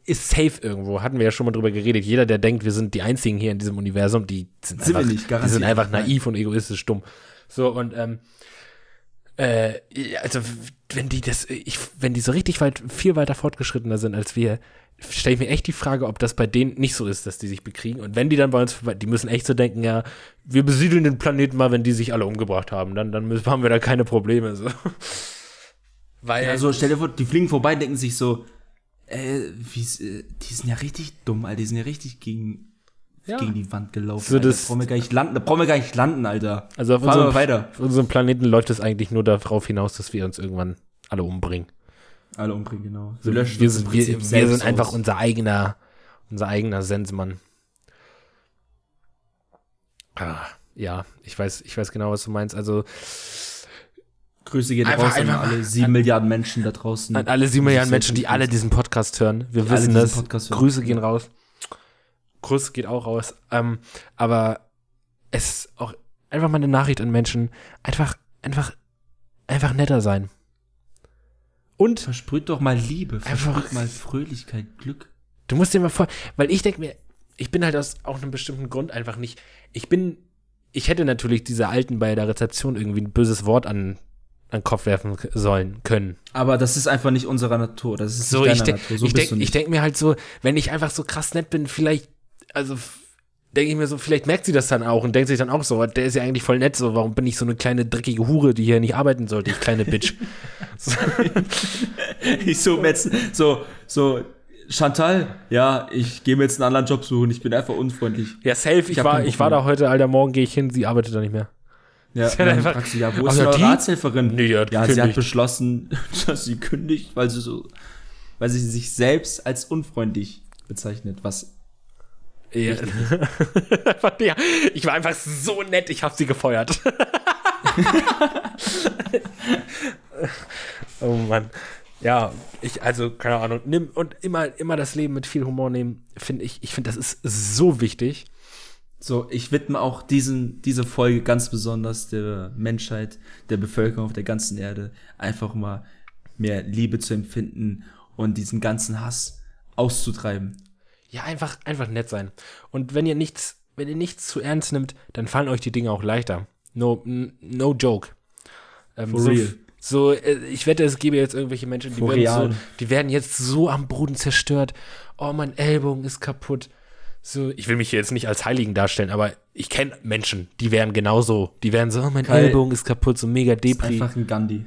ist safe irgendwo. Hatten wir ja schon mal drüber geredet. Jeder, der denkt, wir sind die einzigen hier in diesem Universum, die sind, Sind einfach, nicht, die sind einfach naiv und egoistisch dumm. So, und ähm, äh, also wenn die das, ich, wenn die so richtig weit, viel weiter fortgeschrittener sind als wir, stelle ich mir echt die Frage, ob das bei denen nicht so ist, dass die sich bekriegen. Und wenn die dann bei uns vorbei, die müssen echt so denken, ja, wir besiedeln den Planeten mal, wenn die sich alle umgebracht haben, dann, dann müssen, haben wir da keine Probleme. So. Weil, Ja, so, stell dir vor, die fliegen vorbei, denken sich so, äh, wie, äh, die sind ja richtig dumm, Alter, die sind ja richtig gegen, Ja. gegen die Wand gelaufen. So, Alter. das- da brauchen wir gar nicht landen, da brauchen wir gar nicht landen, Alter. Also auf Fahren unserem, weiter. auf unserem Planeten läuft es eigentlich nur darauf hinaus, dass wir uns irgendwann alle umbringen. Alle umbringen, genau. So, löschen wir sind, wir, wir sind einfach aus. unser eigener, unser eigener Sensenmann. Ah, ja, ich weiß, ich weiß genau, was du meinst. Also Grüße gehen Einfach- raus an alle sieben Milliarden Menschen da draußen. an alle sieben Milliarden Menschen, die alle diesen Podcast hören. Wir Die wissen das. Grüße gehen raus. Kuss geht auch raus. Ähm, aber es ist auch einfach mal eine Nachricht an Menschen. Einfach, einfach, einfach netter sein. Und Versprüht doch mal Liebe, Einfach- versprüht mal Fröhlichkeit, Glück. Du musst dir mal vor, weil ich denke mir, ich bin halt aus auch einem bestimmten Grund einfach nicht. Ich bin, ich hätte natürlich diese Alten bei der Rezeption irgendwie ein böses Wort an, an den Kopf werfen sollen, können. Aber das ist einfach nicht unserer Natur. Das ist So, nicht ich, deiner de Natur. So ich denke ich mir halt so, wenn ich einfach so krass nett bin, vielleicht, also denke ich mir so, vielleicht merkt sie das dann auch und denkt sich dann auch so, der ist ja eigentlich voll nett, so, warum bin ich so eine kleine dreckige Hure, die hier nicht arbeiten sollte, ich kleine Bitch. so, Ich so, so, so, Chantal, ja, ich gehe mir jetzt einen anderen Job suchen, ich bin einfach unfreundlich. ja, safe, ich, hab war, ich war da heute, Alter, morgen gehe ich hin, sie arbeitet da nicht mehr. Ja, hat dann einfach- fragst du, ja, wo ist die? Ratshelferin? Nee, hat ja, sie hat gekündigt. beschlossen, dass sie kündigt, weil sie so, weil sie sich selbst als unfreundlich bezeichnet, was Ja. ja. Ich war einfach so nett, ich habe sie gefeuert. oh Mann. Ja, ich, also, keine Ahnung, nimm und immer, immer das Leben mit viel Humor nehmen, finde ich, ich finde, das ist so wichtig. So, ich widme auch diesen, diese Folge ganz besonders der Menschheit, der Bevölkerung auf der ganzen Erde, einfach mal mehr Liebe zu empfinden und diesen ganzen Hass auszutreiben. Ja, einfach, einfach nett sein. Und wenn ihr nichts, wenn ihr nichts zu ernst nimmt, dann fallen euch die Dinge auch leichter. No, no joke. Ähm, For so, real. So, äh, ich wette, es gäbe jetzt irgendwelche Menschen, die werden, so, die werden jetzt so am Boden zerstört. Oh, mein Ellbogen ist kaputt. So, ich will mich jetzt nicht als Heiligen darstellen, aber ich kenne Menschen, die wären genauso. Die wären so, oh, mein Ellbogen ist kaputt, so mega Ist Depri. einfach ein Gandhi.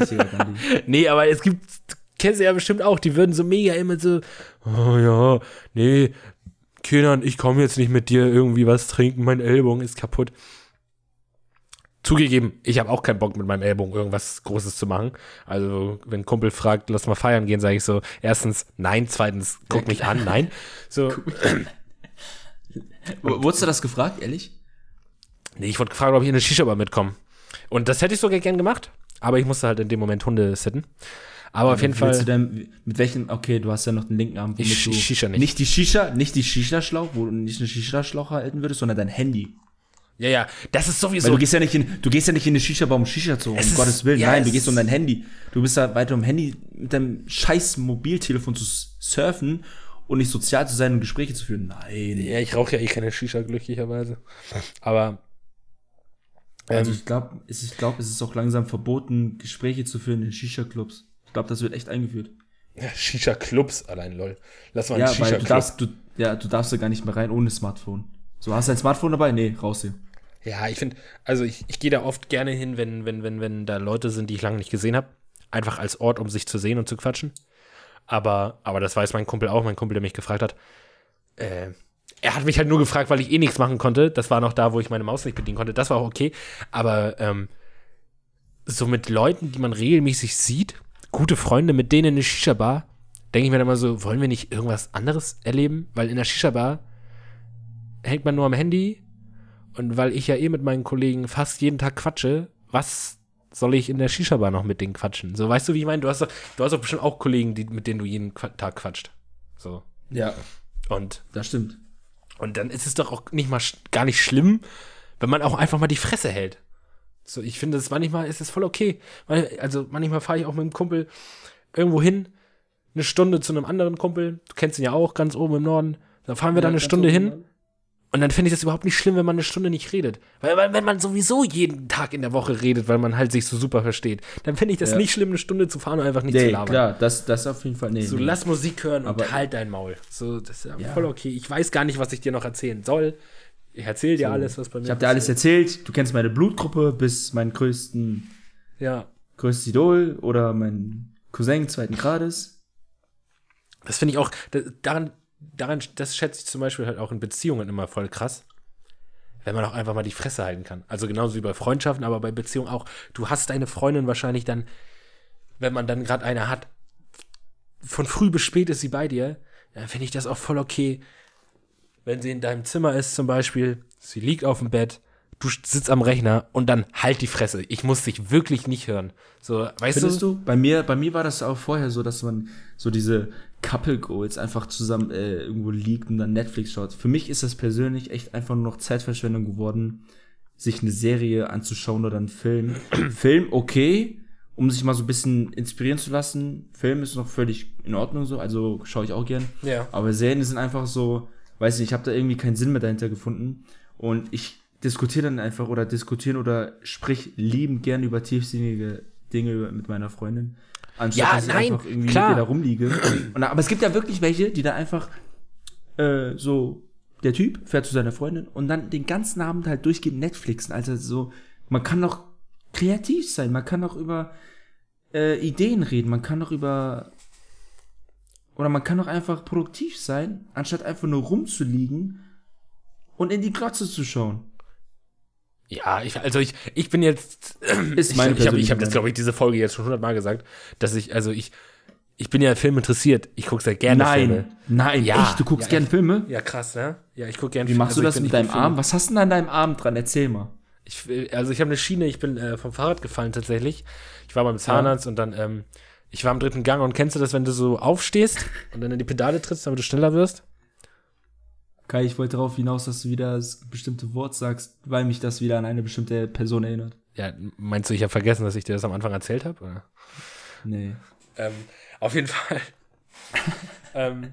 Ist ein Gandhi. Nee, aber es gibt, kennst du ja bestimmt auch, die würden so mega immer so, oh ja, nee, Kindern, ich komme jetzt nicht mit dir irgendwie was trinken, mein Ellbogen ist kaputt. Zugegeben, ich habe auch keinen Bock mit meinem Ellbogen irgendwas Großes zu machen. Also, wenn ein Kumpel fragt, lass mal feiern gehen, sage ich so, erstens, nein, zweitens, guck mich an, nein. So, Wurdest du das gefragt, ehrlich? nee, ich wurde gefragt, ob ich in eine Shisha-Bar mitkomme. Und das hätte ich sogar gern gemacht, aber ich musste halt in dem Moment Hunde sitten. Aber auf jeden Fall. Du denn, mit welchem, okay, du hast ja noch den linken Arm, womit Ich du Shisha nicht. nicht die Shisha, nicht die Shisha-Schlauch, wo du nicht eine Shisha-Schlauch halten würdest, sondern dein Handy. Ja, ja, das ist sowieso. Weil du gehst ja nicht in, du gehst ja nicht in eine Shisha-Bar, um Shisha zu holen, um Gottes Willen. ja, Nein, du gehst um dein Handy. Du bist da weiter um Handy mit deinem scheiß Mobiltelefon zu surfen und nicht sozial zu sein und Gespräche zu führen. Nein. Ja, ich rauche ja eh keine Shisha, glücklicherweise. Aber. Also Ähm, ich glaube, ich glaub, es ist auch langsam verboten, Gespräche zu führen in Shisha-Clubs. Ich glaube, das wird echt eingeführt. ja, Shisha-Clubs allein, lol. Lass mal einen Ja, du Shisha-Club. darfst, du, ja, du darfst da gar nicht mehr rein ohne Smartphone. So, hast du ein Smartphone dabei? Nee, raus hier. Ja, ich finde, also ich, ich gehe da oft gerne hin, wenn, wenn, wenn, wenn da Leute sind, die ich lange nicht gesehen habe. Einfach als Ort, um sich zu sehen und zu quatschen. Aber, aber das weiß mein Kumpel auch, mein Kumpel, der mich gefragt hat. Äh, er hat mich halt nur gefragt, weil ich eh nichts machen konnte. Das war noch da, wo ich meine Maus nicht bedienen konnte. Das war auch okay. Aber ähm, so mit Leuten, die man regelmäßig sieht, gute Freunde, mit denen in eine Shisha-Bar, denke ich mir dann immer so, wollen wir nicht irgendwas anderes erleben? Weil in der Shisha-Bar hängt man nur am Handy und weil ich ja eh mit meinen Kollegen fast jeden Tag quatsche, was soll ich in der Shisha-Bar noch mit denen quatschen? So, weißt du, wie ich meine? Du hast doch, du hast doch bestimmt auch Kollegen, die, mit denen du jeden Tag quatscht. So. Ja, Und, das stimmt. und dann ist es doch auch nicht mal gar nicht schlimm, wenn man auch einfach mal die Fresse hält. So, ich finde, das manchmal ist es voll okay. Also, manchmal fahre ich auch mit einem Kumpel irgendwo hin, eine Stunde zu einem anderen Kumpel. Du kennst ihn ja auch, ganz oben im Norden. Da fahren wir da eine Stunde hin. Und dann finde ich das überhaupt nicht schlimm, wenn man eine Stunde nicht redet. Weil, weil wenn man sowieso jeden Tag in der Woche redet, weil man halt sich so super versteht, dann finde ich das Ja. nicht schlimm, eine Stunde zu fahren und einfach nicht zu Nee, labern. klar, das, das auf jeden Fall. Nee, So, nee. lass Musik hören und Aber- halt dein Maul. So, das ist ja, Ja. voll okay. Ich weiß gar nicht, was ich dir noch erzählen soll. Ich erzähle dir So. alles, was bei mir Ich habe dir alles erzählt. Du kennst meine Blutgruppe bis meinen größten, Ja, größtes Idol oder mein Cousin zweiten Grades. das finde ich auch, da- daran, daran, das schätze ich zum Beispiel halt auch in Beziehungen immer voll krass. Wenn man auch einfach mal die Fresse halten kann. Also genauso wie bei Freundschaften, aber bei Beziehungen auch. Du hast deine Freundin wahrscheinlich dann, wenn man dann gerade eine hat, von früh bis spät ist sie bei dir, dann finde ich das auch voll okay. Wenn sie in deinem Zimmer ist zum Beispiel, sie liegt auf dem Bett, du sitzt am Rechner und dann halt die Fresse. Ich muss dich wirklich nicht hören. So, weißt Findest du? du? Bei mir, bei mir war das auch vorher so, dass man so diese Couple Goals einfach zusammen äh, irgendwo liegt und dann Netflix schaut. Für mich ist das persönlich echt einfach nur noch Zeitverschwendung geworden, sich eine Serie anzuschauen oder einen Film. Film, okay, um sich mal so ein bisschen inspirieren zu lassen. Film ist noch völlig in Ordnung so, also schaue ich auch gern. Ja. Aber Serien sind einfach so, weiß nicht, ich habe da irgendwie keinen Sinn mehr dahinter gefunden. Und ich diskutiere dann einfach oder diskutieren oder sprich liebend gern über tiefsinnige Dinge mit meiner Freundin. Anstatt Ja, dass ich nein, einfach irgendwie klar. da rumliege. Und, aber es gibt ja wirklich welche, die da einfach äh, so, der Typ fährt zu seiner Freundin und dann den ganzen Abend halt durchgehend Netflixen. Also so, man kann doch kreativ sein, man kann doch über äh, Ideen reden, man kann doch über oder man kann doch einfach produktiv sein, anstatt einfach nur rumzuliegen und in die Glotze zu schauen. Ja, ich, also ich, ich bin jetzt, Ist ich, meine ich habe ich hab jetzt, glaube ich, diese Folge jetzt schon hundertmal gesagt, dass ich, also ich, ich bin ja Film interessiert. Ich gucke sehr gerne Filme. nein, Ja, echt, du guckst ja, gerne Filme? Ja, krass, ne? Ja, ich gucke gerne Wie machst also du das mit deinem Film- Arm? Was hast du denn an deinem Arm dran? Erzähl mal. Ich, will- also ich habe eine Schiene, ich bin äh, vom Fahrrad gefallen tatsächlich. Ich war beim Zahnarzt und dann, ähm, ich war im dritten Gang und kennst du das, wenn du so aufstehst und dann in die Pedale trittst, damit du schneller wirst? Kai, ich wollte darauf hinaus, dass du wieder das bestimmte Wort sagst, weil mich das wieder an eine bestimmte Person erinnert. Ja, meinst du, ich habe vergessen, dass ich dir das am Anfang erzählt habe? Nee. Ähm, auf jeden Fall. ähm,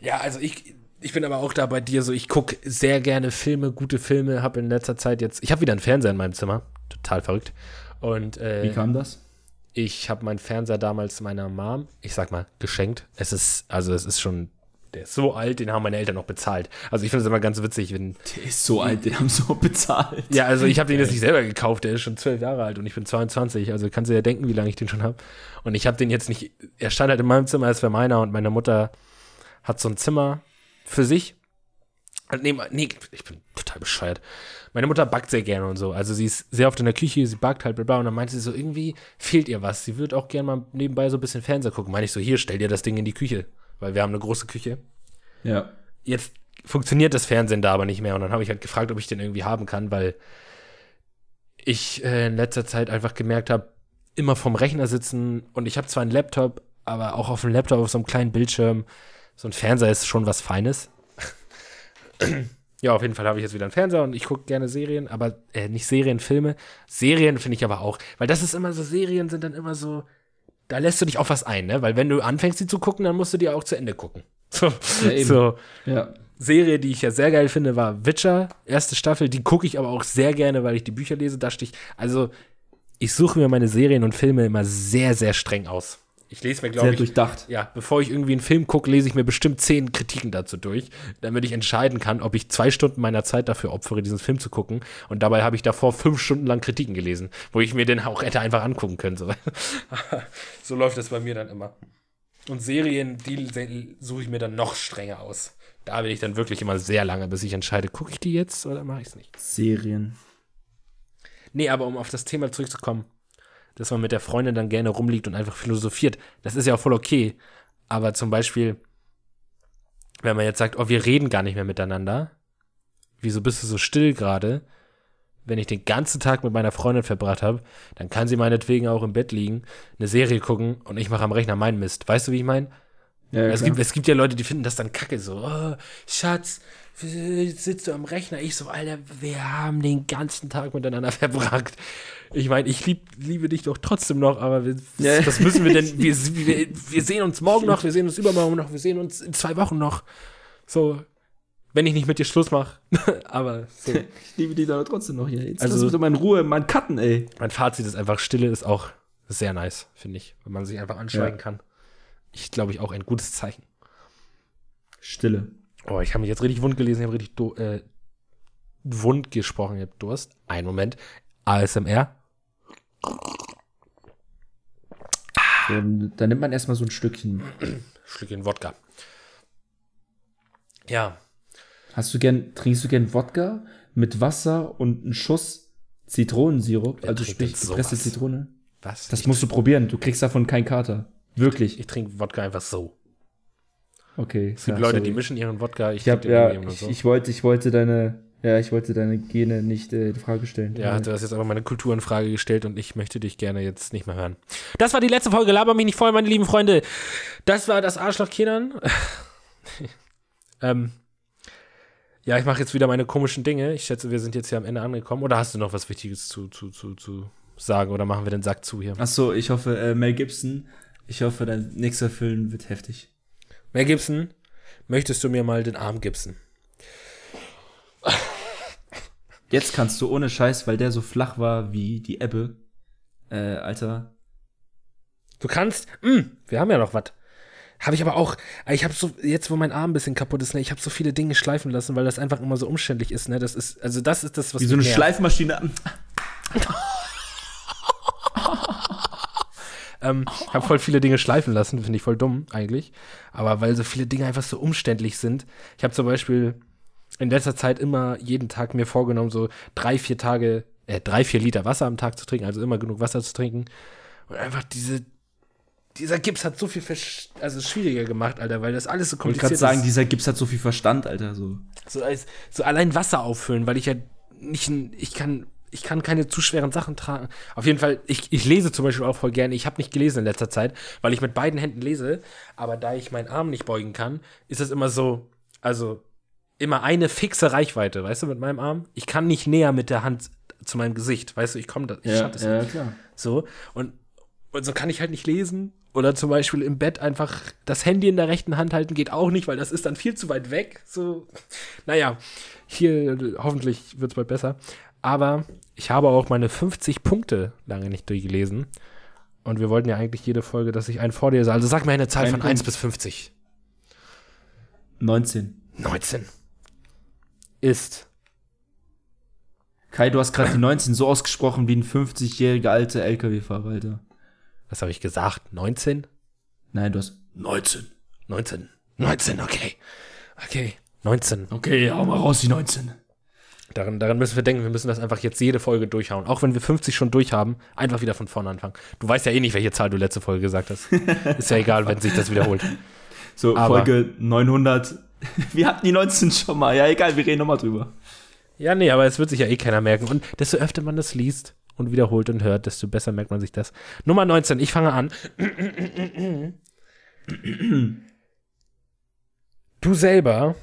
Ja, also ich, ich bin aber auch da bei dir so, ich gucke sehr gerne Filme, gute Filme, habe in letzter Zeit jetzt, ich habe wieder einen Fernseher in meinem Zimmer, total verrückt. Und äh, Wie kam das? Ich habe meinen Fernseher damals meiner Mom, ich sag mal, geschenkt. Es ist, also es ist schon, der ist so alt, den haben meine Eltern noch bezahlt. Also ich finde es immer ganz witzig, wenn, Der ist so alt, den haben so bezahlt. ja, also ich habe den jetzt nicht selber gekauft, der ist schon zwölf Jahre alt und ich bin 22, also kannst du ja denken, wie lange ich den schon habe. Und ich habe den jetzt nicht, er stand halt in meinem Zimmer, es wäre meiner und meine Mutter hat so ein Zimmer für sich. Nee, nee, ich bin total bescheuert. Meine Mutter backt sehr gerne und so. Also sie ist sehr oft in der Küche, sie backt halt, bla bla. Und dann meinte sie so, irgendwie fehlt ihr was. Sie würde auch gerne mal nebenbei so ein bisschen Fernseher gucken. Meine ich so, hier, stell dir das Ding in die Küche. Weil wir haben eine große Küche Ja. jetzt funktioniert das Fernsehen da aber nicht mehr. Und dann habe ich halt gefragt, ob ich den irgendwie haben kann, weil ich äh, in letzter Zeit einfach gemerkt habe, immer vom Rechner sitzen und ich habe zwar einen Laptop, aber auch auf dem Laptop auf so einem kleinen Bildschirm, so ein Fernseher ist schon was Feines. Ja, auf jeden Fall habe ich jetzt wieder einen Fernseher und ich gucke gerne Serien, aber äh, nicht Serien, Filme. Serien finde ich aber auch, weil das ist immer so, Serien sind dann immer so, da lässt du dich auf was ein, ne? Weil wenn du anfängst, sie zu gucken, dann musst du die auch zu Ende gucken. So, Ja, so. Ja. Serie, die ich ja sehr geil finde, war Witcher, erste Staffel. Die gucke ich aber auch sehr gerne, weil ich die Bücher lese. Da stich, also ich suche mir meine Serien und Filme immer sehr, sehr streng aus. Ich lese mir, glaube Sehr ich, durchdacht. ja, bevor ich irgendwie einen Film gucke, lese ich mir bestimmt zehn Kritiken dazu durch, damit ich entscheiden kann, ob ich zwei Stunden meiner Zeit dafür opfere, diesen Film zu gucken. Und dabei habe ich davor fünf Stunden lang Kritiken gelesen, wo ich mir den auch hätte einfach angucken können. So, so läuft das bei mir dann immer. Und Serien, die suche ich mir dann noch strenger aus. Da bin ich dann wirklich immer sehr lange, bis ich entscheide, gucke ich die jetzt oder mache ich es nicht. Serien. Nee, aber um auf das Thema zurückzukommen, dass man mit der Freundin dann gerne rumliegt und einfach philosophiert, das ist ja auch voll okay. Aber zum Beispiel, wenn man jetzt sagt, oh, wir reden gar nicht mehr miteinander, wieso bist du so still gerade? Wenn ich den ganzen Tag mit meiner Freundin verbracht habe, dann kann sie meinetwegen auch im Bett liegen, eine Serie gucken und ich mache am Rechner meinen Mist. Weißt du, wie ich meine? Ja, Es gibt, es gibt ja Leute, die finden das dann kacke, so, oh, Schatz, jetzt sitzt du am Rechner. Ich so, Alter, wir haben den ganzen Tag miteinander verbracht. Ich meine, ich lieb, liebe dich doch trotzdem noch, aber wir, Ja. was müssen wir denn? Wir, wir, wir sehen uns morgen noch, wir sehen uns übermorgen noch, wir sehen uns in zwei Wochen noch. So, wenn ich nicht mit dir Schluss mache. aber so. ich liebe die da trotzdem noch hier. Jetzt Also- lass mich in Ruhe, mein Cutten, ey. Mein Fazit ist einfach, Stille ist auch sehr nice, finde ich, wenn man sich einfach anschweigen Ja. kann. Ich glaube, ich auch ein gutes Zeichen. Stille. Oh, ich habe mich jetzt richtig wund gelesen, ich habe richtig do, äh, wund gesprochen, ich habe Durst. Einen Moment. ASMR. So, dann nimmt man erstmal so ein Stückchen. Schlückchen Wodka. Ja. Hast du gern, trinkst du gern Wodka mit Wasser und einen Schuss Zitronensirup? Wer also sprich gepresste? Zitrone? Was? Das ich, musst du probieren. Du kriegst davon keinen Kater. Wirklich. ich trinke Wodka einfach so. Okay. Es gibt ja, Leute, sorry. die mischen ihren Wodka. Ich Ich hab, ja, ich, so. ich wollte, ich wollte deine, ja, ich wollte deine Gene nicht äh, in Frage stellen. ja, du hast jetzt aber meine Kultur in Frage gestellt und ich möchte dich gerne jetzt nicht mehr hören. Das war die letzte Folge. Laber mich nicht voll, meine lieben Freunde. Das war das Arschloch Kindern. ähm, ja, ich mache jetzt wieder meine komischen Dinge. Ich schätze, wir sind jetzt hier am Ende angekommen. Oder hast du noch was Wichtiges zu, zu, zu, zu sagen? Oder machen wir den Sack zu hier? Ach so, ich hoffe, äh, Mel Gibson. Ich hoffe, dein nächster Film wird heftig. Mel Gibson, möchtest du mir mal den Arm gipsen? Jetzt kannst du ohne Scheiß, weil der so flach war wie die Ebbe. Äh, Alter. Du kannst, mh, wir haben ja noch was. Habe ich aber auch, ich habe so, jetzt wo mein Arm ein bisschen kaputt ist, ne, ich habe so viele Dinge schleifen lassen, weil das einfach immer so umständlich ist, ne, das ist, also das ist das, was Wie so eine nervt. Schleifmaschine. Ähm, ich habe voll viele Dinge schleifen lassen, finde ich voll dumm eigentlich. Aber weil so viele Dinge einfach so umständlich sind. Ich habe zum Beispiel in letzter Zeit immer jeden Tag mir vorgenommen, so drei, vier Tage, äh, drei, vier Liter Wasser am Tag zu trinken, also immer genug Wasser zu trinken. Und einfach diese, dieser Gips hat so viel versch also schwieriger gemacht, Alter, weil das alles so Ich wollte kompliziert gerade sagen, ist. dieser Gips hat so viel Verstand, Alter. So. So, als, so allein Wasser auffüllen, weil ich ja nicht, ein- ich kann, ich kann keine zu schweren Sachen tragen. Auf jeden Fall, ich, ich lese zum Beispiel auch voll gerne. Ich habe nicht gelesen in letzter Zeit, weil ich mit beiden Händen lese. Aber da ich meinen Arm nicht beugen kann, ist es immer so, also immer eine fixe Reichweite, weißt du, mit meinem Arm. Ich kann nicht näher mit der Hand zu meinem Gesicht, weißt du, ich komme da, ich schaff das nicht. klar. So, und Und so kann ich halt nicht lesen. Oder zum Beispiel im Bett einfach das Handy in der rechten Hand halten geht auch nicht, weil das ist dann viel zu weit weg. So, naja, hier hoffentlich wird es bald besser. Aber ich habe auch meine 50 Punkte lange nicht durchgelesen. Und wir wollten ja eigentlich jede Folge, dass ich einen vorlese. Also sag mir eine Zahl Ein von Punkt. 1 bis 50. 19. 19. Ist. Kai, du hast gerade die 19 so ausgesprochen wie ein 50-jähriger alter LKW-Fahrer, Alter. Was habe ich gesagt? 19? Nein, du hast 19. 19. 19, okay. Okay. 19. Okay, hau mal raus, die 19. Daran, daran müssen wir denken, wir müssen das einfach jetzt jede Folge durchhauen. Auch wenn wir 50 schon durchhaben, einfach wieder von vorne anfangen. Du weißt ja eh nicht, welche Zahl du letzte Folge gesagt hast. Ist ja egal, wenn sich das wiederholt. So, Aber- Folge 900. Wir hatten die 19 schon mal. Ja, egal, wir reden nochmal drüber. Ja, nee, aber es wird sich ja eh keiner merken. Und desto öfter man das liest und wiederholt und hört, desto besser merkt man sich das. Nummer 19, ich fange an. Du selber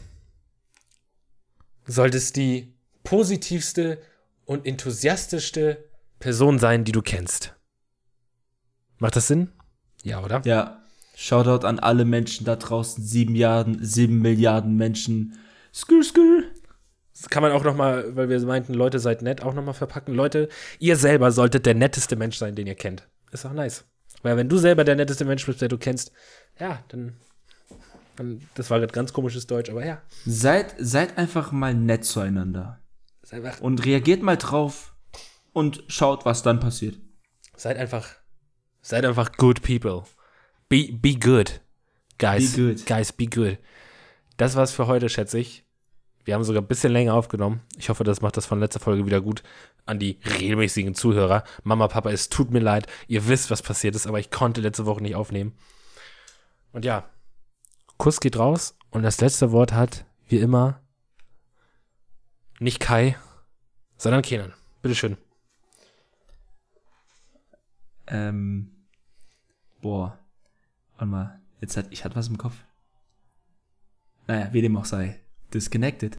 solltest die positivste und enthusiastischste Person sein, die du kennst. Macht das Sinn? Ja, oder? Ja. Shoutout an alle Menschen da draußen. 7 Milliarden, 7 Milliarden Menschen. Skr, skr. Das kann man auch noch mal, weil wir meinten, Leute seid nett, auch noch mal verpacken. Leute, ihr selber solltet der netteste Mensch sein, den ihr kennt. Ist auch nice. Weil wenn du selber der netteste Mensch bist, der du kennst, ja, dann, dann das war gerade ganz komisches Deutsch, aber ja, Seid, seid einfach mal nett zueinander. Einfach, Und reagiert mal drauf und schaut, was dann passiert. seid einfach, seid einfach good people. Be, be good. Guys. Be good. Guys, be good. Das war's für heute, schätze ich. Wir haben sogar ein bisschen länger aufgenommen. Ich hoffe, das macht das von letzter Folge wieder gut an die regelmäßigen Zuhörer. Mama, Papa, es tut mir leid. Ihr wisst, was passiert ist, aber ich konnte letzte Woche nicht aufnehmen. Und ja, Kuss geht raus und das letzte Wort hat, wie immer, nicht Kai, sondern Kenan. Bitteschön. Ähm. Boah. Warte mal. Jetzt hat, ich hatte was im Kopf. Naja, wie dem auch sei. Disconnected.